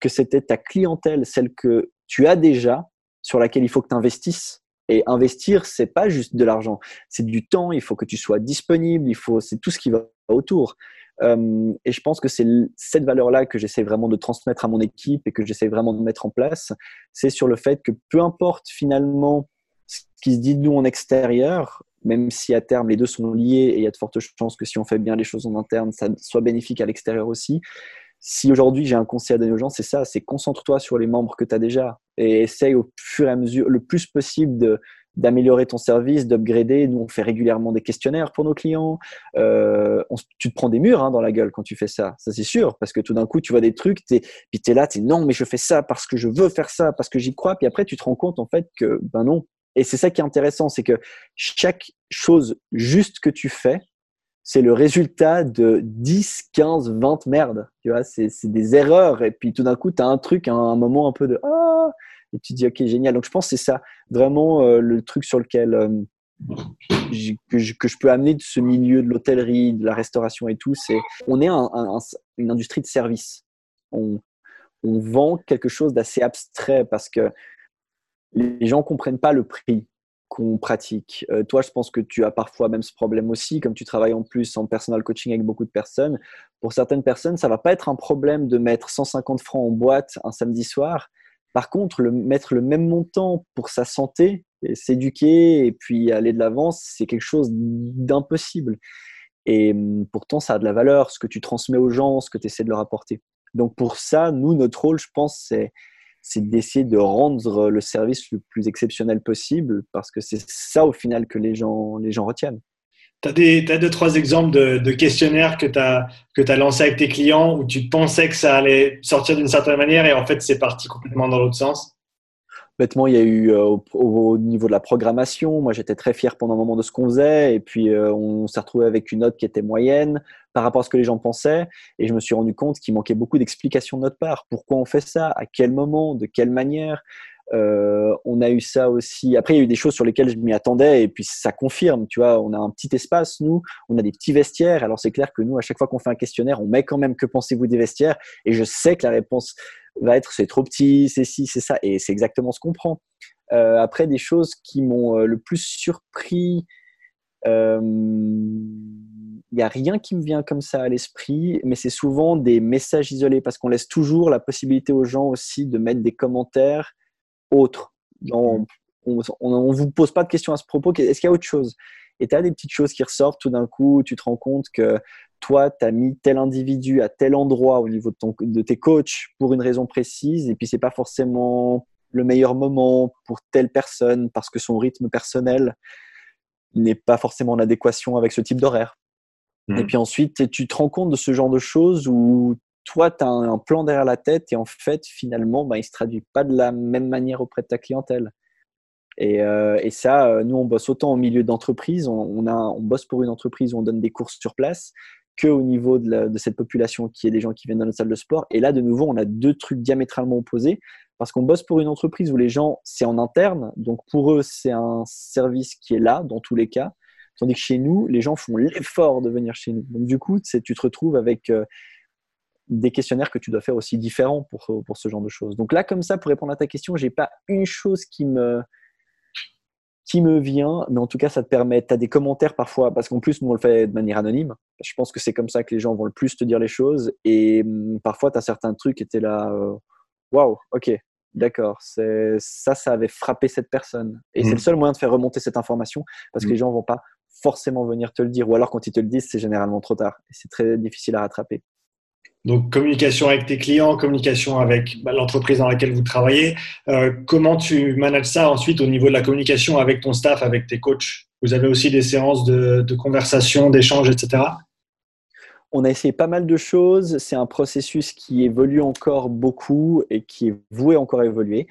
que c'était ta clientèle, celle que tu as déjà, sur laquelle il faut que tu investisses et investir, c'est pas juste de l'argent, c'est du temps. Il faut que tu sois disponible. Il faut, c'est tout ce qui va autour. Et je pense que c'est cette valeur-là que j'essaie vraiment de transmettre à mon équipe et que j'essaie vraiment de mettre en place. C'est sur le fait que peu importe finalement ce qui se dit de nous en extérieur, même si à terme les deux sont liés et il y a de fortes chances que si on fait bien les choses en interne, ça soit bénéfique à l'extérieur aussi si aujourd'hui j'ai un conseil à donner aux gens, c'est ça, c'est concentre-toi sur les membres que tu as déjà et essaye au fur et à mesure, le plus possible d'améliorer ton service, d'upgrader. Nous, on fait régulièrement des questionnaires pour nos clients. Euh, tu te prends des murs hein, dans la gueule quand tu fais ça, ça c'est sûr, parce que tout d'un coup, tu vois des trucs, puis tu es là, tu non, mais je fais ça parce que je veux faire ça, parce que j'y crois, puis après, tu te rends compte en fait que, ben non. Et c'est ça qui est intéressant, c'est que chaque chose juste que tu fais, c'est le résultat de 10, 15, 20 merdes. Tu vois, c'est des erreurs. Et puis tout d'un coup, tu as un truc, un, moment un peu de Ah Et tu dis, OK, génial. Donc je pense que c'est ça, vraiment euh, le truc sur lequel euh, je, que, je, peux amener de ce milieu de l'hôtellerie, de la restauration et tout. C'est on est une industrie de service. On vend quelque chose d'assez abstrait parce que les gens comprennent pas le prix qu'on pratique. Euh, toi, je pense que tu as parfois même ce problème aussi, comme tu travailles en plus en personal coaching avec beaucoup de personnes. Pour certaines personnes, ça va pas être un problème de mettre 150 francs en boîte un samedi soir. Par contre, le, mettre le même montant pour sa santé, s'éduquer et puis aller de l'avant, c'est quelque chose d'impossible. Et hum, pourtant, ça a de la valeur, ce que tu transmets aux gens, ce que tu essaies de leur apporter. Donc pour ça, nous, notre rôle, je pense, c'est c'est d'essayer de rendre le service le plus exceptionnel possible parce que c'est ça au final que les gens, les gens retiennent. Tu as, deux, trois exemples de, questionnaires que tu as, as lancés avec tes clients où tu pensais que ça allait sortir d'une certaine manière et en fait c'est parti complètement dans l'autre sens? Bêtement, il y a eu euh, au, niveau de la programmation, moi j'étais très fier pendant un moment de ce qu'on faisait, et puis euh, on s'est retrouvé avec une note qui était moyenne par rapport à ce que les gens pensaient, et je me suis rendu compte qu'il manquait beaucoup d'explications de notre part. Pourquoi on fait ça? À quel moment? De quelle manière? Euh, on a eu ça aussi. Après, il y a eu des choses sur lesquelles je m'y attendais et puis ça confirme. Tu vois, on a un petit espace, nous, on a des petits vestiaires. Alors c'est clair que nous, à chaque fois qu'on fait un questionnaire, on met quand même que pensez-vous des vestiaires? Et je sais que la réponse va être c'est trop petit, c'est ci, c'est ça et c'est exactement ce qu'on prend. Euh, après, des choses qui m'ont euh, le plus surpris. Il n'y a rien qui me vient comme ça à l'esprit, mais c'est souvent des messages isolés parce qu'on laisse toujours la possibilité aux gens aussi de mettre des commentaires autre. on ne vous pose pas de questions à ce propos. Est-ce qu'il y a autre chose? Et tu as des petites choses qui ressortent tout d'un coup, tu te rends compte que toi, tu as mis tel individu à tel endroit au niveau de, ton, de tes coachs pour une raison précise, et puis c'est pas forcément le meilleur moment pour telle personne parce que son rythme personnel n'est pas forcément en adéquation avec ce type d'horaire. Et mmh. puis ensuite, tu te rends compte de ce genre de choses où toi, tu as un plan derrière la tête et en fait, finalement, bah, il ne se traduit pas de la même manière auprès de ta clientèle. Et, euh, et ça, euh, nous, on bosse autant au milieu d'entreprise, on, on, bosse pour une entreprise où on donne des courses sur place, qu'au niveau de, de, cette population qui est des gens qui viennent dans notre salle de sport. Et là, de nouveau, on a deux trucs diamétralement opposés parce qu'on bosse pour une entreprise où les gens, c'est en interne, donc pour eux, c'est un service qui est là dans tous les cas. Tandis que chez nous, les gens font l'effort de venir chez nous. Donc du coup, tu te retrouves avec euh, des questionnaires que tu dois faire aussi différents pour, pour ce genre de choses. Donc là, comme ça, pour répondre à ta question, j'ai pas une chose qui me, qui me vient, mais en tout cas, ça te permet, tu as des commentaires parfois, parce qu'en plus, nous, on le fait de manière anonyme. Je pense que c'est comme ça que les gens vont le plus te dire les choses. Et hum, parfois, tu as certains trucs qui étaient là, euh, waouh, wow, ok, d'accord, ça, ça avait frappé cette personne. Et c'est le mmh. seul moyen de faire remonter cette information, parce que mmh. les gens vont pas forcément venir te le dire. Ou alors quand ils te le disent, c'est généralement trop tard. Et c'est très difficile à rattraper. Donc communication avec tes clients, communication avec bah, l'entreprise dans laquelle vous travaillez. Euh, comment tu manages ça ensuite au niveau de la communication avec ton staff, avec tes coachs? Vous avez aussi des séances de, conversation, d'échange, etc. On a essayé pas mal de choses. C'est un processus qui évolue encore beaucoup et qui est voué encore à évoluer.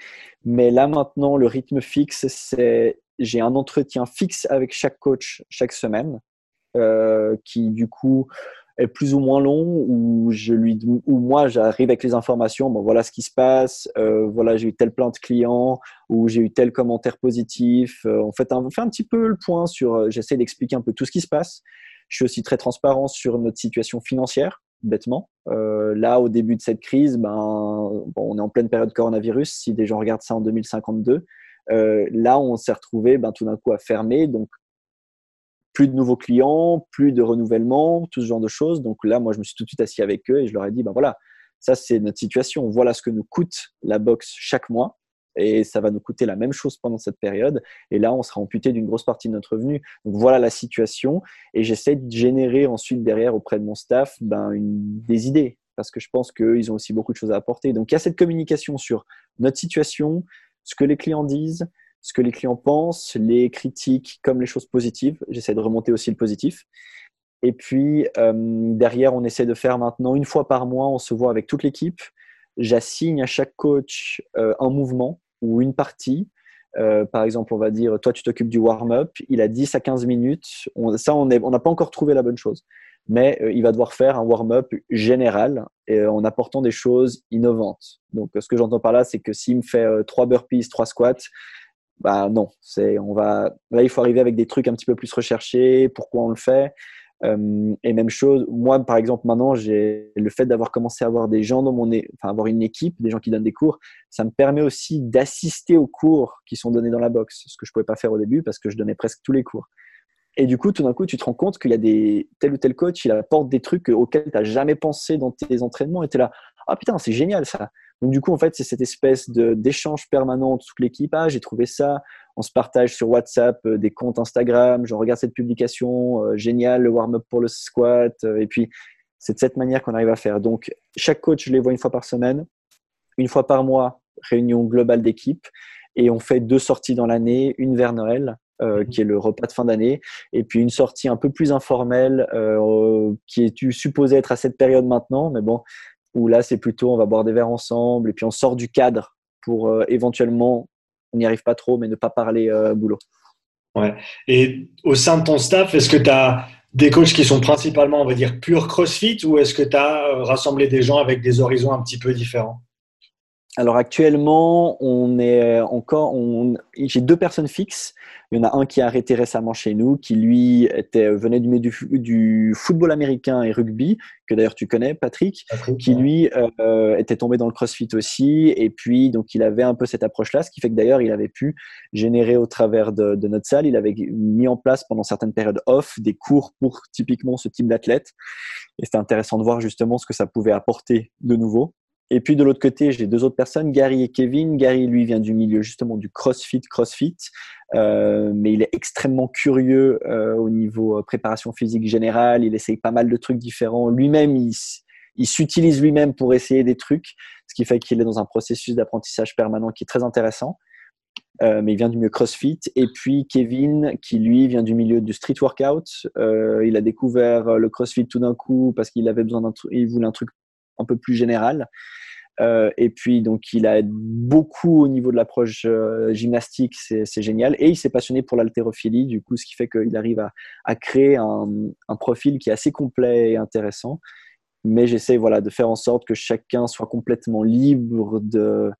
Mais là maintenant, le rythme fixe, c'est j'ai un entretien fixe avec chaque coach chaque semaine, euh, qui du coup est plus ou moins long, où je lui, où moi j'arrive avec les informations. Bon, voilà ce qui se passe. Euh, voilà, j'ai eu tel plan de client, ou j'ai eu tel commentaire positif. Euh, fait, on fait un petit peu le point sur. Euh, j'essaie d'expliquer un peu tout ce qui se passe. Je suis aussi très transparent sur notre situation financière bêtement. Euh, là, au début de cette crise, ben, bon, on est en pleine période coronavirus. Si des gens regardent ça en 2052, euh, là, on s'est retrouvé ben, tout d'un coup à fermer, donc plus de nouveaux clients, plus de renouvellement, tout ce genre de choses. Donc là, moi, je me suis tout de suite assis avec eux et je leur ai dit, ben voilà, ça c'est notre situation. Voilà ce que nous coûte la box chaque mois et ça va nous coûter la même chose pendant cette période. Et là, on sera amputé d'une grosse partie de notre revenu. Donc voilà la situation. Et j'essaie de générer ensuite derrière auprès de mon staff ben, des idées parce que je pense qu'ils ont aussi beaucoup de choses à apporter. Donc il y a cette communication sur notre situation, ce que les clients disent, ce que les clients pensent, les critiques comme les choses positives. J'essaie de remonter aussi le positif. Et puis euh, derrière, on essaie de faire maintenant une fois par mois, on se voit avec toute l'équipe. J'assigne à chaque coach euh, un mouvement ou une partie. Euh, par exemple, on va dire, toi, tu t'occupes du warm-up, il a 10 à 15 minutes. ça, on n'a on pas encore trouvé la bonne chose. Mais il va devoir faire un warm-up général en apportant des choses innovantes. Donc, ce que j'entends par là, c'est que s'il me fait euh, trois burpees, trois squats, bah non, c'est on va là il faut arriver avec des trucs un petit peu plus recherchés. Pourquoi on le fait euh, Et même chose, moi par exemple maintenant, j'ai le fait d'avoir commencé à avoir des gens dans mon, enfin avoir une équipe, des gens qui donnent des cours, ça me permet aussi d'assister aux cours qui sont donnés dans la boxe, ce que je pouvais pas faire au début parce que je donnais presque tous les cours. Et du coup, tout d'un coup, tu te rends compte qu'il y a des tel ou tel coach, il apporte des trucs auxquels tu n'as jamais pensé dans tes entraînements et tu es là, ah putain, c'est génial ça. Donc du coup, en fait, c'est cette espèce d'échange permanent de toute l'équipe. Ah, j'ai trouvé ça. On se partage sur WhatsApp euh, des comptes Instagram. Je regarde cette publication. Euh, génial, le warm-up pour le squat. Euh, et puis, c'est de cette manière qu'on arrive à faire. Donc, chaque coach, je les vois une fois par semaine. Une fois par mois, réunion globale d'équipe. Et on fait deux sorties dans l'année, une vers Noël euh, mhm. qui est le repas de fin d'année, et puis une sortie un peu plus informelle euh, qui est supposée être à cette période maintenant, mais bon, où là c'est plutôt on va boire des verres ensemble, et puis on sort du cadre pour euh, éventuellement, on n'y arrive pas trop, mais ne pas parler boulot. Ouais. Et au sein de ton staff, est-ce que tu as des coachs qui sont principalement, on va dire, pure CrossFit, ou est-ce que tu as rassemblé des gens avec des horizons un petit peu différents? Alors actuellement, on est encore, j'ai deux personnes fixes. Il y en a un qui a arrêté récemment chez nous, qui lui était venait du, du, du football américain et rugby, que d'ailleurs tu connais, Patrick, qui lui euh, était tombé dans le CrossFit aussi, et puis donc il avait un peu cette approche-là, ce qui fait que d'ailleurs il avait pu générer au travers de, de, notre salle, il avait mis en place pendant certaines périodes off des cours pour typiquement ce type d'athlète, et c'était intéressant de voir justement ce que ça pouvait apporter de nouveau Et puis de l'autre côté, j'ai deux autres personnes, Gary et Kevin. Gary, lui, vient du milieu justement du CrossFit, CrossFit, euh, mais il est extrêmement curieux euh, au niveau euh, préparation physique générale. Il essaye pas mal de trucs différents. Lui-même, il, il s'utilise lui-même pour essayer des trucs, ce qui fait qu'il est dans un processus d'apprentissage permanent qui est très intéressant. Mais il vient du milieu CrossFit. Et puis Kevin, qui lui vient du milieu du street workout. Il a découvert le CrossFit tout d'un coup parce qu'il avait besoin d'un, il voulait un truc un peu plus général. Euh, et puis, donc, il a beaucoup au niveau de l'approche euh, gymnastique, c'est génial. Et il s'est passionné pour l'haltérophilie, du coup, ce qui fait qu'il arrive à, créer un, un, profil qui est assez complet et intéressant. Mais j'essaie voilà, de faire en sorte que chacun soit complètement libre de,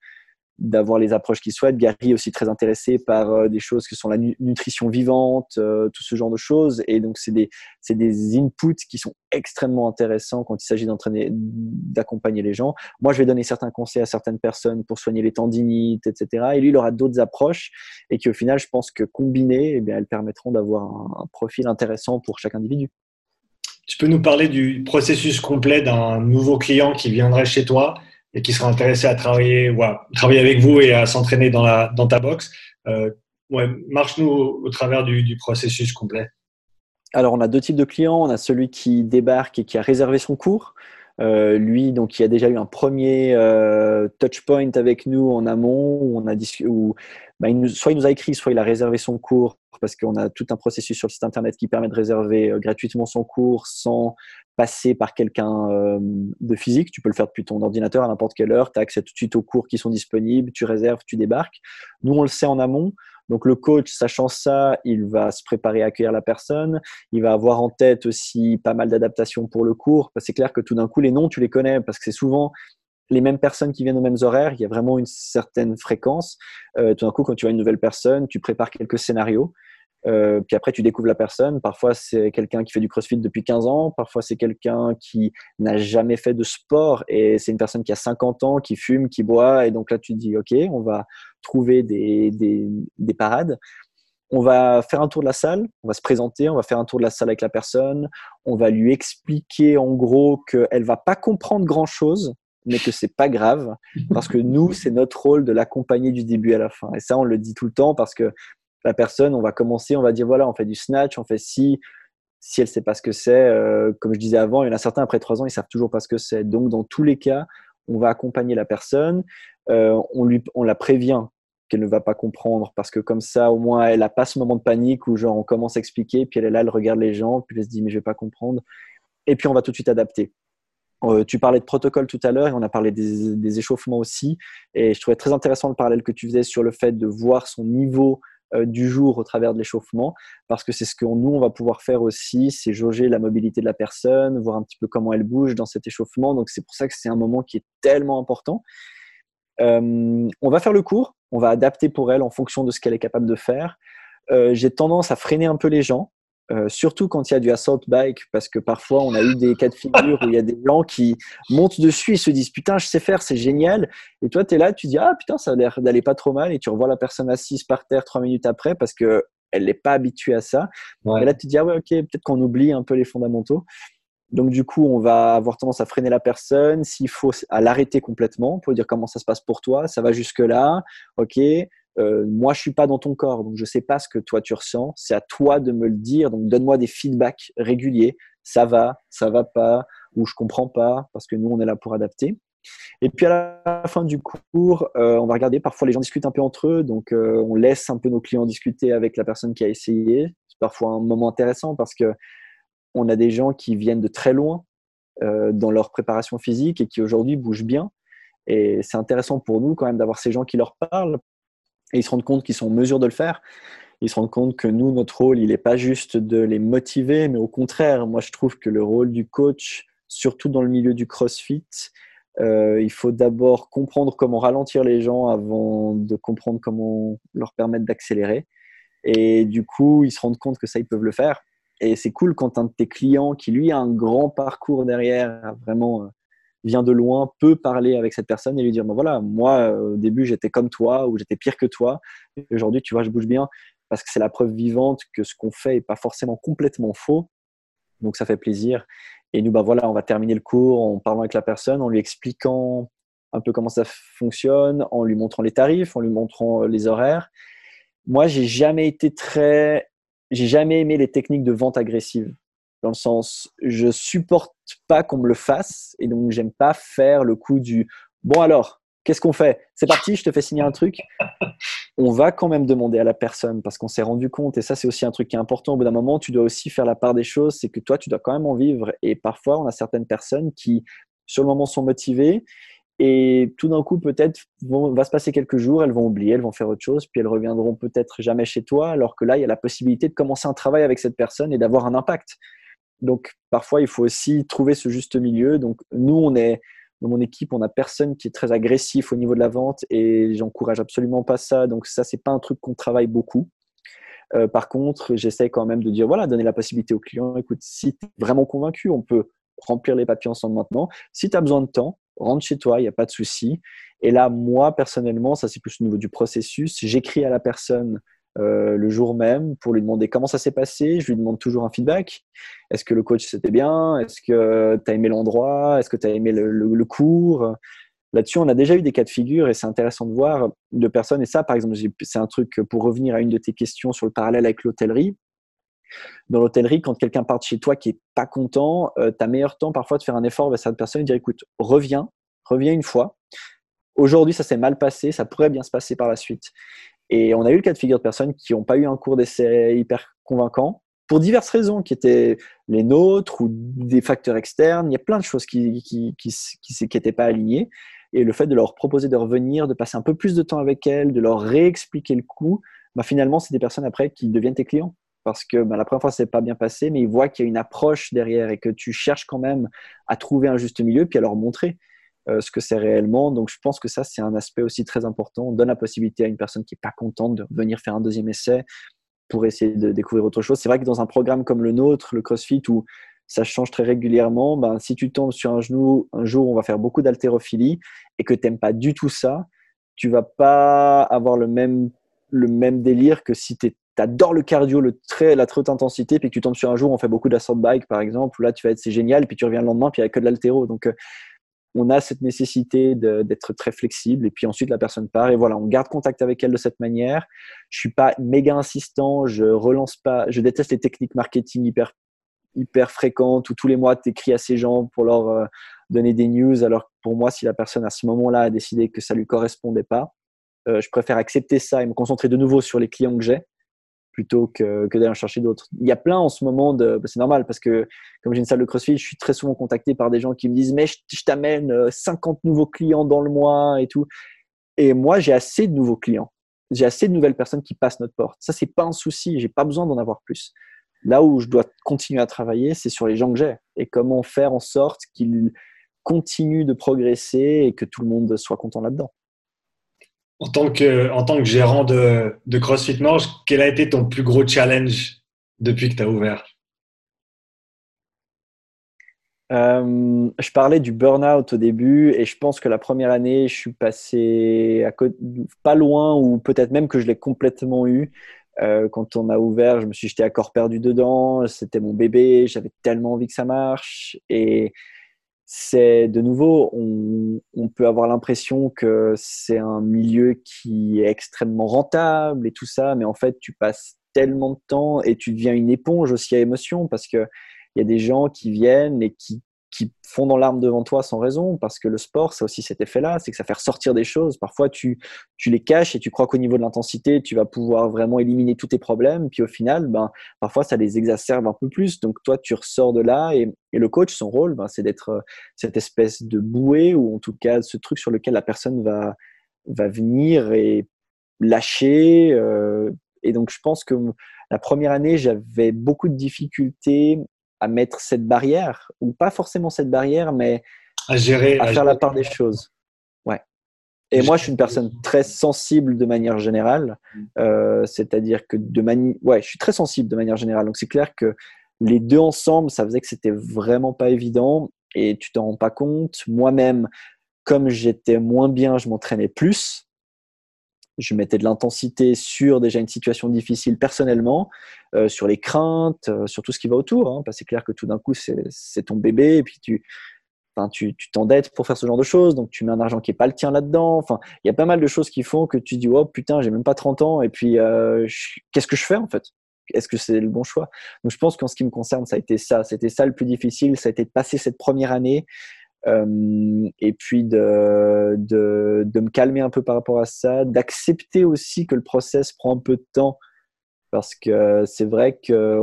d'avoir les approches qu'il souhaite. Gary est aussi très intéressé par euh, des choses qui sont la nutrition vivante, euh, tout ce genre de choses. Et donc, c'est des, des inputs qui sont extrêmement intéressants quand il s'agit d'entraîner, d'accompagner les gens. Moi, je vais donner certains conseils à certaines personnes pour soigner les tendinites, etc. Et lui, il aura d'autres approches et qui, au final, je pense que combinées, eh elles permettront d'avoir un, un profil intéressant pour chaque individu. Tu peux nous parler du processus complet d'un nouveau client qui viendrait chez toi? Et qui sera intéressé à travailler, travailler avec vous et à s'entraîner dans, ta box. Euh, marche-nous au, travers du, processus complet. Alors, on a deux types de clients. On a celui qui débarque et qui a réservé son cours. Euh, lui, donc, il a déjà eu un premier euh, touch point avec nous en amont où on a où, bah, soit il nous a écrit, soit il a réservé son cours parce qu'on a tout un processus sur le site internet qui permet de réserver euh, gratuitement son cours sans passer par quelqu'un de physique. Tu peux le faire depuis ton ordinateur à n'importe quelle heure. Tu as accès tout de suite aux cours qui sont disponibles. Tu réserves, tu débarques. Nous, on le sait en amont. Donc le coach, sachant ça, il va se préparer à accueillir la personne. Il va avoir en tête aussi pas mal d'adaptations pour le cours. C'est clair que tout d'un coup, les noms, tu les connais parce que c'est souvent les mêmes personnes qui viennent aux mêmes horaires. Il y a vraiment une certaine fréquence. Euh, tout d'un coup, quand tu as une nouvelle personne, tu prépares quelques scénarios. Euh, puis après, tu découvres la personne. Parfois, c'est quelqu'un qui fait du crossfit depuis 15 ans. Parfois, c'est quelqu'un qui n'a jamais fait de sport et c'est une personne qui a 50 ans, qui fume, qui boit. Et donc là, tu te dis, OK, on va trouver des, des, des parades. On va faire un tour de la salle, on va se présenter, on va faire un tour de la salle avec la personne, on va lui expliquer en gros qu'elle va pas comprendre grand chose, mais que c'est pas grave parce que nous, c'est notre rôle de l'accompagner du début à la fin. Et ça, on le dit tout le temps parce que la personne, on va commencer, on va dire voilà, on fait du snatch, on fait si, si elle sait pas ce que c'est, euh, comme je disais avant, il y en a certains après trois ans, ils savent toujours pas ce que c'est. Donc, dans tous les cas, on va accompagner la personne, euh, on, lui, on la prévient qu'elle ne va pas comprendre parce que comme ça, au moins, elle a pas ce moment de panique où genre on commence à expliquer, puis elle est là, elle regarde les gens, puis elle se dit mais je vais pas comprendre. Et puis on va tout de suite adapter. Euh, tu parlais de protocole tout à l'heure et on a parlé des, des, échauffements aussi. Et je trouvais très intéressant le parallèle que tu faisais sur le fait de voir son niveau du jour au travers de l'échauffement, parce que c'est ce que nous, on va pouvoir faire aussi, c'est jauger la mobilité de la personne, voir un petit peu comment elle bouge dans cet échauffement. Donc c'est pour ça que c'est un moment qui est tellement important. Euh, on va faire le cours, on va adapter pour elle en fonction de ce qu'elle est capable de faire. Euh, J'ai tendance à freiner un peu les gens euh, surtout quand il y a du assault bike, parce que parfois on a eu des cas de figure où il y a des gens qui montent dessus et se disent putain, je sais faire, c'est génial. Et toi, tu es là, tu dis ah putain, ça a l'air d'aller pas trop mal. Et tu revois la personne assise par terre trois minutes après parce que elle n'est pas habituée à ça. Et là, tu dis ah ouais, ok, peut-être qu'on oublie un peu les fondamentaux. Donc du coup, on va avoir tendance à freiner la personne. S'il faut, à l'arrêter complètement pour dire comment ça se passe pour toi. Ça va jusque là, ok. Euh, moi, je suis pas dans ton corps, donc je sais pas ce que toi tu ressens. C'est à toi de me le dire. Donc, donne-moi des feedbacks réguliers. Ça va, ça va pas, ou je comprends pas, parce que nous, on est là pour adapter. Et puis à la fin du cours, euh, on va regarder. Parfois, les gens discutent un peu entre eux, donc euh, on laisse un peu nos clients discuter avec la personne qui a essayé. C'est parfois un moment intéressant parce que on a des gens qui viennent de très loin dans leur préparation physique et qui aujourd'hui bougent bien. Et c'est intéressant pour nous quand même d'avoir ces gens qui leur parlent et ils se rendent compte qu'ils sont en mesure de le faire. Ils se rendent compte que nous, notre rôle, il n'est pas juste de les motiver, mais au contraire, moi, je trouve que le rôle du coach, surtout dans le milieu du CrossFit, euh, il faut d'abord comprendre comment ralentir les gens avant de comprendre comment leur permettre d'accélérer. Et du coup, ils se rendent compte que ça, ils peuvent le faire. Et c'est cool quand un de tes clients qui, lui, a un grand parcours derrière, a vraiment euh, vient de loin peut parler avec cette personne et lui dire ben voilà moi euh, au début j'étais comme toi ou j'étais pire que toi aujourd'hui tu vois je bouge bien parce que c'est la preuve vivante que ce qu'on fait est pas forcément complètement faux donc ça fait plaisir et nous bah voilà on va terminer le cours en parlant avec la personne en lui expliquant un peu comment ça fonctionne, en lui montrant les tarifs, en lui montrant les horaires. Moi, j'ai jamais été très, j'ai jamais aimé les techniques de vente agressive. Dans le sens, je supporte pas qu'on me le fasse et donc j'aime pas faire le coup du bon alors, qu'est-ce qu'on fait? C'est parti, je te fais signer un truc. <laughs> On va quand même demander à la personne parce qu'on s'est rendu compte, et ça c'est aussi un truc qui est important, au bout d'un moment, tu dois aussi faire la part des choses, c'est que toi, tu dois quand même en vivre. Et parfois, on a certaines personnes qui, sur le moment, sont motivées et tout d'un coup, peut-être, va se passer quelques jours, elles vont oublier, elles vont faire autre chose, puis elles reviendront peut-être jamais chez toi, alors que là, il y a la possibilité de commencer un travail avec cette personne et d'avoir un impact. Donc, parfois, il faut aussi trouver ce juste milieu. Donc, nous, on est, dans mon équipe, on a personne qui est très agressif au niveau de la vente et j'encourage absolument pas ça. Donc, ça, c'est pas un truc qu'on travaille beaucoup. Euh, par contre, j'essaie quand même de dire, voilà, donner la possibilité au client, écoute, si tu es vraiment convaincu, on peut remplir les papiers ensemble maintenant. Si tu as besoin de temps, rentre chez toi, il n'y a pas de souci. Et là, moi, personnellement, ça c'est plus au niveau du processus, j'écris à la personne euh, le jour même pour lui demander comment ça s'est passé. Je lui demande toujours un feedback. Est-ce que le coach c'était bien? Est-ce que tu as aimé l'endroit? Est-ce que tu as aimé le, cours? Là-dessus, on a déjà eu des cas de figure et c'est intéressant de voir de personnes. Et ça, par exemple, c'est un truc pour revenir à une de tes questions sur le parallèle avec l'hôtellerie. Dans l'hôtellerie, quand quelqu'un part de chez toi qui est pas content, euh, tu as meilleur temps parfois de faire un effort vers cette personne et de dire écoute, reviens, reviens une fois. Aujourd'hui, ça s'est mal passé, ça pourrait bien se passer par la suite. Et on a eu le cas de figure de personnes qui n'ont pas eu un cours d'essai hyper convaincant pour diverses raisons qui étaient les nôtres ou des facteurs externes. Il y a plein de choses qui n'étaient qui, qui, qui, pas alignées. Et le fait de leur proposer de revenir, de passer un peu plus de temps avec elles, de leur réexpliquer le coup, bah finalement, c'est des personnes après qui deviennent tes clients. Parce que bah, la première fois, ça s'est pas bien passé, mais ils voient qu'il y a une approche derrière et que tu cherches quand même à trouver un juste milieu, puis à leur montrer. Euh, ce que c'est réellement. Donc, je pense que ça, c'est un aspect aussi très important. On donne la possibilité à une personne qui n'est pas contente de venir faire un deuxième essai pour essayer de découvrir autre chose. C'est vrai que dans un programme comme le nôtre, le CrossFit, où ça change très régulièrement, ben, si tu tombes sur un genou, un jour où on va faire beaucoup d'haltérophilie et que tu n'aimes pas du tout ça, tu vas pas avoir le même, le même délire que si tu adores le cardio, le très, la très haute intensité, puis que tu tombes sur un jour où on fait beaucoup d'assault bike, par exemple, où là, tu vas être, c'est génial, puis tu reviens le lendemain, puis il n'y a que de l'haltéro. Donc, euh, on a cette nécessité d'être très flexible et puis ensuite la personne part et voilà, on garde contact avec elle de cette manière. Je suis pas méga insistant, je relance pas, je déteste les techniques marketing hyper hyper fréquentes où tous les mois tu écris à ces gens pour leur euh, donner des news alors pour moi si la personne à ce moment-là a décidé que ça lui correspondait pas, euh, je préfère accepter ça et me concentrer de nouveau sur les clients que j'ai plutôt que, d'aller en chercher d'autres. Il y a plein en ce moment de. Bah, c'est normal parce que, comme j'ai une salle de crossfit, je suis très souvent contacté par des gens qui me disent Mais je, t'amène 50 euh, nouveaux clients dans le mois et tout. Et moi, j'ai assez de nouveaux clients. J'ai assez de nouvelles personnes qui passent notre porte. Ça, c'est pas un souci. J'ai pas besoin d'en avoir plus. Là où je dois continuer à travailler, c'est sur les gens que j'ai et comment faire en sorte qu'ils continuent de progresser et que tout le monde soit content là-dedans. En tant que, en tant que gérant de, de CrossFit Norge, quel a été ton plus gros challenge depuis que tu as ouvert? Euh, je parlais du burn-out au début et je pense que la première année, je suis passé à pas loin ou peut-être même que je l'ai complètement eu. Euh, quand on a ouvert, je me suis jeté à corps perdu dedans. C'était mon bébé, j'avais tellement envie que ça marche et c'est de nouveau, on, peut avoir l'impression que c'est un milieu qui est extrêmement rentable et tout ça, mais en fait, tu passes tellement de temps et tu deviens une éponge aussi à émotion parce qu'il y a des gens qui viennent et qui qui font dans l'arme devant toi sans raison, parce que le sport, ça aussi cet effet-là, c'est que ça fait ressortir des choses. Parfois, tu, tu les caches et tu crois qu'au niveau de l'intensité, tu vas pouvoir vraiment éliminer tous tes problèmes, puis au final, ben, parfois, ça les exacerbe un peu plus. Donc, toi, tu ressors de là, et, et le coach, son rôle, ben, c'est d'être euh, cette espèce de bouée, ou en tout cas, ce truc sur lequel la personne va, va venir et lâcher. Euh, et donc, je pense que la première année, j'avais beaucoup de difficultés à mettre cette barrière, ou pas forcément cette barrière, mais à gérer, à, faire la part des choses. Ouais. Et moi, je suis une personne très sensible de manière générale, euh, c'est-à-dire que de manière, ouais, je suis très sensible de manière générale. Donc c'est clair que les deux ensemble, ça faisait que c'était vraiment pas évident et tu t'en rends pas compte. Moi-même, comme j'étais moins bien, je m'entraînais plus je mettais de l'intensité sur déjà une situation difficile personnellement, euh, sur les craintes, euh, sur tout ce qui va autour. Hein, parce que c'est clair que tout d'un coup, c'est ton bébé, et puis tu tu t'endettes pour faire ce genre de choses, donc tu mets un argent qui est pas le tien là-dedans. Enfin, il y a pas mal de choses qui font que tu dis oh putain, j'ai même pas 30 ans et puis euh, qu'est-ce que je fais en fait? Est-ce que c'est le bon choix? Donc je pense qu'en ce qui me concerne, ça a été ça. C'était ça le plus difficile, ça a été de passer cette première année euh, et puis de, de, de me calmer un peu par rapport à ça, d'accepter aussi que le process prend un peu de temps parce que c'est vrai que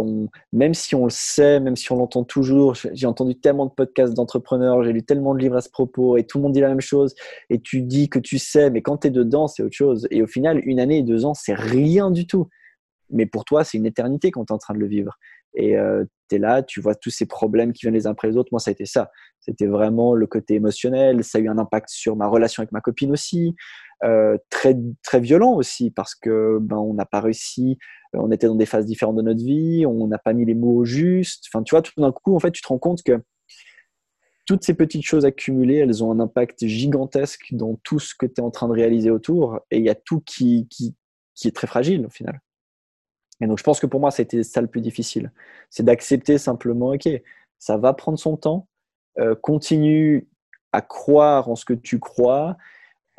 même si on le sait, même si on l'entend toujours, j'ai entendu tellement de podcasts d'entrepreneurs, j'ai lu tellement de livres à ce propos et tout le monde dit la même chose et tu dis que tu sais, mais quand tu es dedans, c'est autre chose. Et au final, une année et deux ans, c'est rien du tout. Mais pour toi, c'est une éternité quand tu es en train de le vivre. Et euh, tu es là, tu vois tous ces problèmes qui viennent les uns après les autres. Moi, ça a été ça. C'était vraiment le côté émotionnel. Ça a eu un impact sur ma relation avec ma copine aussi. Euh, très, très violent aussi parce que ben, on n'a pas réussi, on était dans des phases différentes de notre vie, on n'a pas mis les mots justes. Enfin, tu vois, tout d'un coup, en fait, tu te rends compte que toutes ces petites choses accumulées, elles ont un impact gigantesque dans tout ce que tu es en train de réaliser autour. Et il y a tout qui, qui, qui, est très fragile au final. Et donc, je pense que pour moi, c'était ça le plus difficile. C'est d'accepter simplement, OK, ça va prendre son temps, euh, continue à croire en ce que tu crois,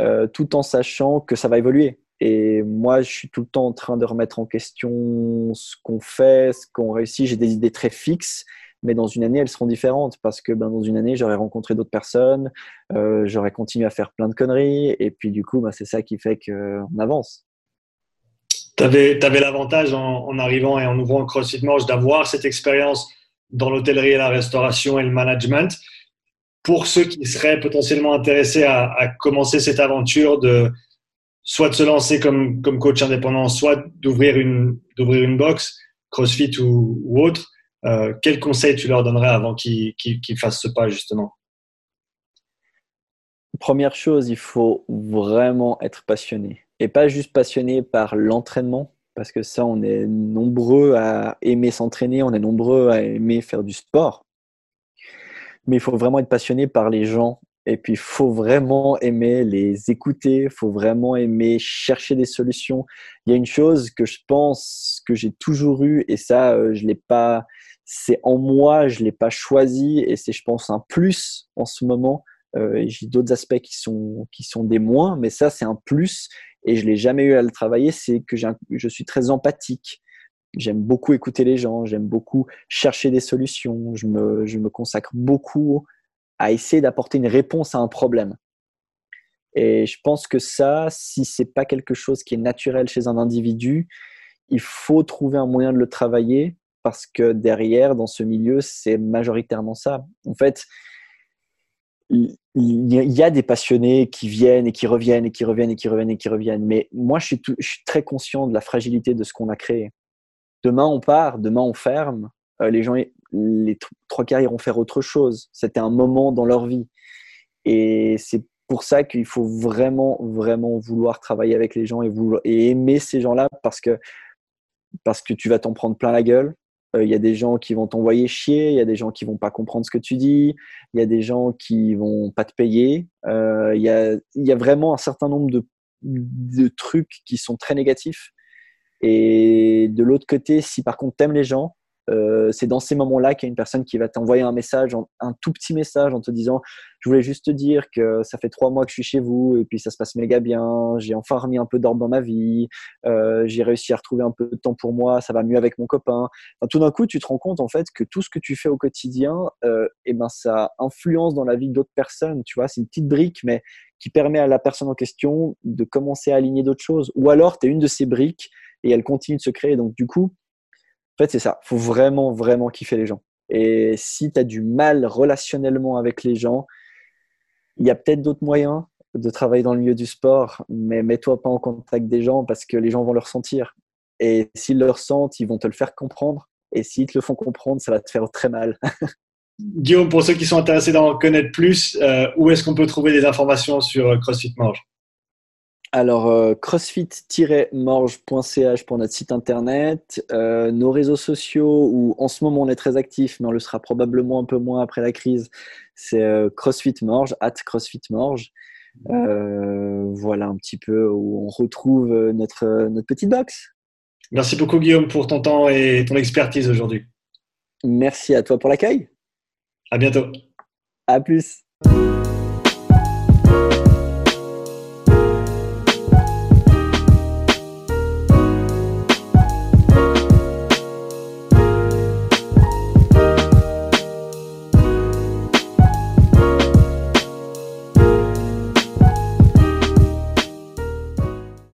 euh, tout en sachant que ça va évoluer. Et moi, je suis tout le temps en train de remettre en question ce qu'on fait, ce qu'on réussit. J'ai des idées très fixes, mais dans une année, elles seront différentes parce que ben, dans une année, j'aurai rencontré d'autres personnes, euh, j'aurai continué à faire plein de conneries, et puis du coup, ben, c'est ça qui fait qu'on avance. Tu avais, l'avantage en, en, arrivant et en ouvrant CrossFit Morge d'avoir cette expérience dans l'hôtellerie et la restauration et le management pour ceux qui seraient potentiellement intéressés à, commencer cette aventure de soit de se lancer comme, comme coach indépendant, soit d'ouvrir une, d'ouvrir une box, CrossFit ou, autre, euh, quels conseils tu leur donnerais avant qu'ils, fassent ce pas justement? Première chose, il faut vraiment être passionné. Et pas juste passionné par l'entraînement, parce que ça, on est nombreux à aimer s'entraîner, on est nombreux à aimer faire du sport mais il faut vraiment être passionné par les gens. Et puis, il faut vraiment aimer les écouter, il faut vraiment aimer chercher des solutions. Il y a une chose que je pense que j'ai toujours eu, et ça, euh, je l'ai pas, c'est en moi, je l'ai pas choisi, et c'est, je pense, un plus en ce moment. Euh, j'ai d'autres aspects qui sont, qui sont des moins, mais ça, c'est un plus, et je l'ai jamais eu à le travailler, c'est que je suis très empathique. J'aime beaucoup écouter les gens, j'aime beaucoup chercher des solutions, je me, je me consacre beaucoup à essayer d'apporter une réponse à un problème. Et je pense que ça, si c'est pas quelque chose qui est naturel chez un individu, il faut trouver un moyen de le travailler parce que derrière, dans ce milieu, c'est majoritairement ça. En fait, il y a des passionnés qui viennent et qui reviennent et qui reviennent et qui reviennent et qui reviennent. Mais moi, je suis, très conscient de la fragilité de ce qu'on a créé. Demain, on part, demain, on ferme. Euh, les gens, les trois quarts iront faire autre chose. C'était un moment dans leur vie. Et c'est pour ça qu'il faut vraiment, vraiment vouloir travailler avec les gens et, et aimer ces gens-là parce que, parce que tu vas t'en prendre plein la gueule. Euh, il y a des gens qui vont t'envoyer chier, il y a des gens qui vont pas comprendre ce que tu dis, il y a des gens qui vont pas te payer. Euh, il y, a, y, a, vraiment un certain nombre de, de trucs qui sont très négatifs et de l'autre côté, si par contre t'aimes les gens, euh, c'est dans ces moments-là qu'il y a une personne qui va t'envoyer un message, un tout petit message en te disant Je voulais juste te dire que ça fait trois mois que je suis chez vous et puis ça se passe méga bien. J'ai enfin remis un peu d'ordre dans ma vie. Euh, j'ai réussi à retrouver un peu de temps pour moi. Ça va mieux avec mon copain. tout d'un coup, tu te rends compte en fait que tout ce que tu fais au quotidien, euh, eh ben, ça influence dans la vie d'autres personnes. Tu vois, c'est une petite brique, mais qui permet à la personne en question de commencer à aligner d'autres choses. Ou alors, tu es une de ces briques et elle continue de se créer. Donc, du coup, en fait, c'est ça. Faut vraiment, vraiment kiffer les gens. Et si tu as du mal relationnellement avec les gens, il y a peut-être d'autres moyens de travailler dans le milieu du sport, mais mets-toi pas en contact des gens parce que les gens vont le ressentir. Et s'ils le ressentent, ils vont te le faire comprendre. Et s'ils te le font comprendre, ça va te faire très mal. <laughs> Guillaume, pour ceux qui sont intéressés d'en connaître plus, euh, où est-ce qu'on peut trouver des informations sur CrossFit Morge alors, euh, crossfit-morge.ch pour notre site internet, euh, nos réseaux sociaux où en ce moment on est très actif, mais on le sera probablement un peu moins après la crise, c'est euh, CrossFit Morge, at CrossFit Morge. voilà un petit peu où on retrouve notre, notre petite box. Merci beaucoup Guillaume pour ton temps et ton expertise aujourd'hui. Merci à toi pour l'accueil. À bientôt. À plus.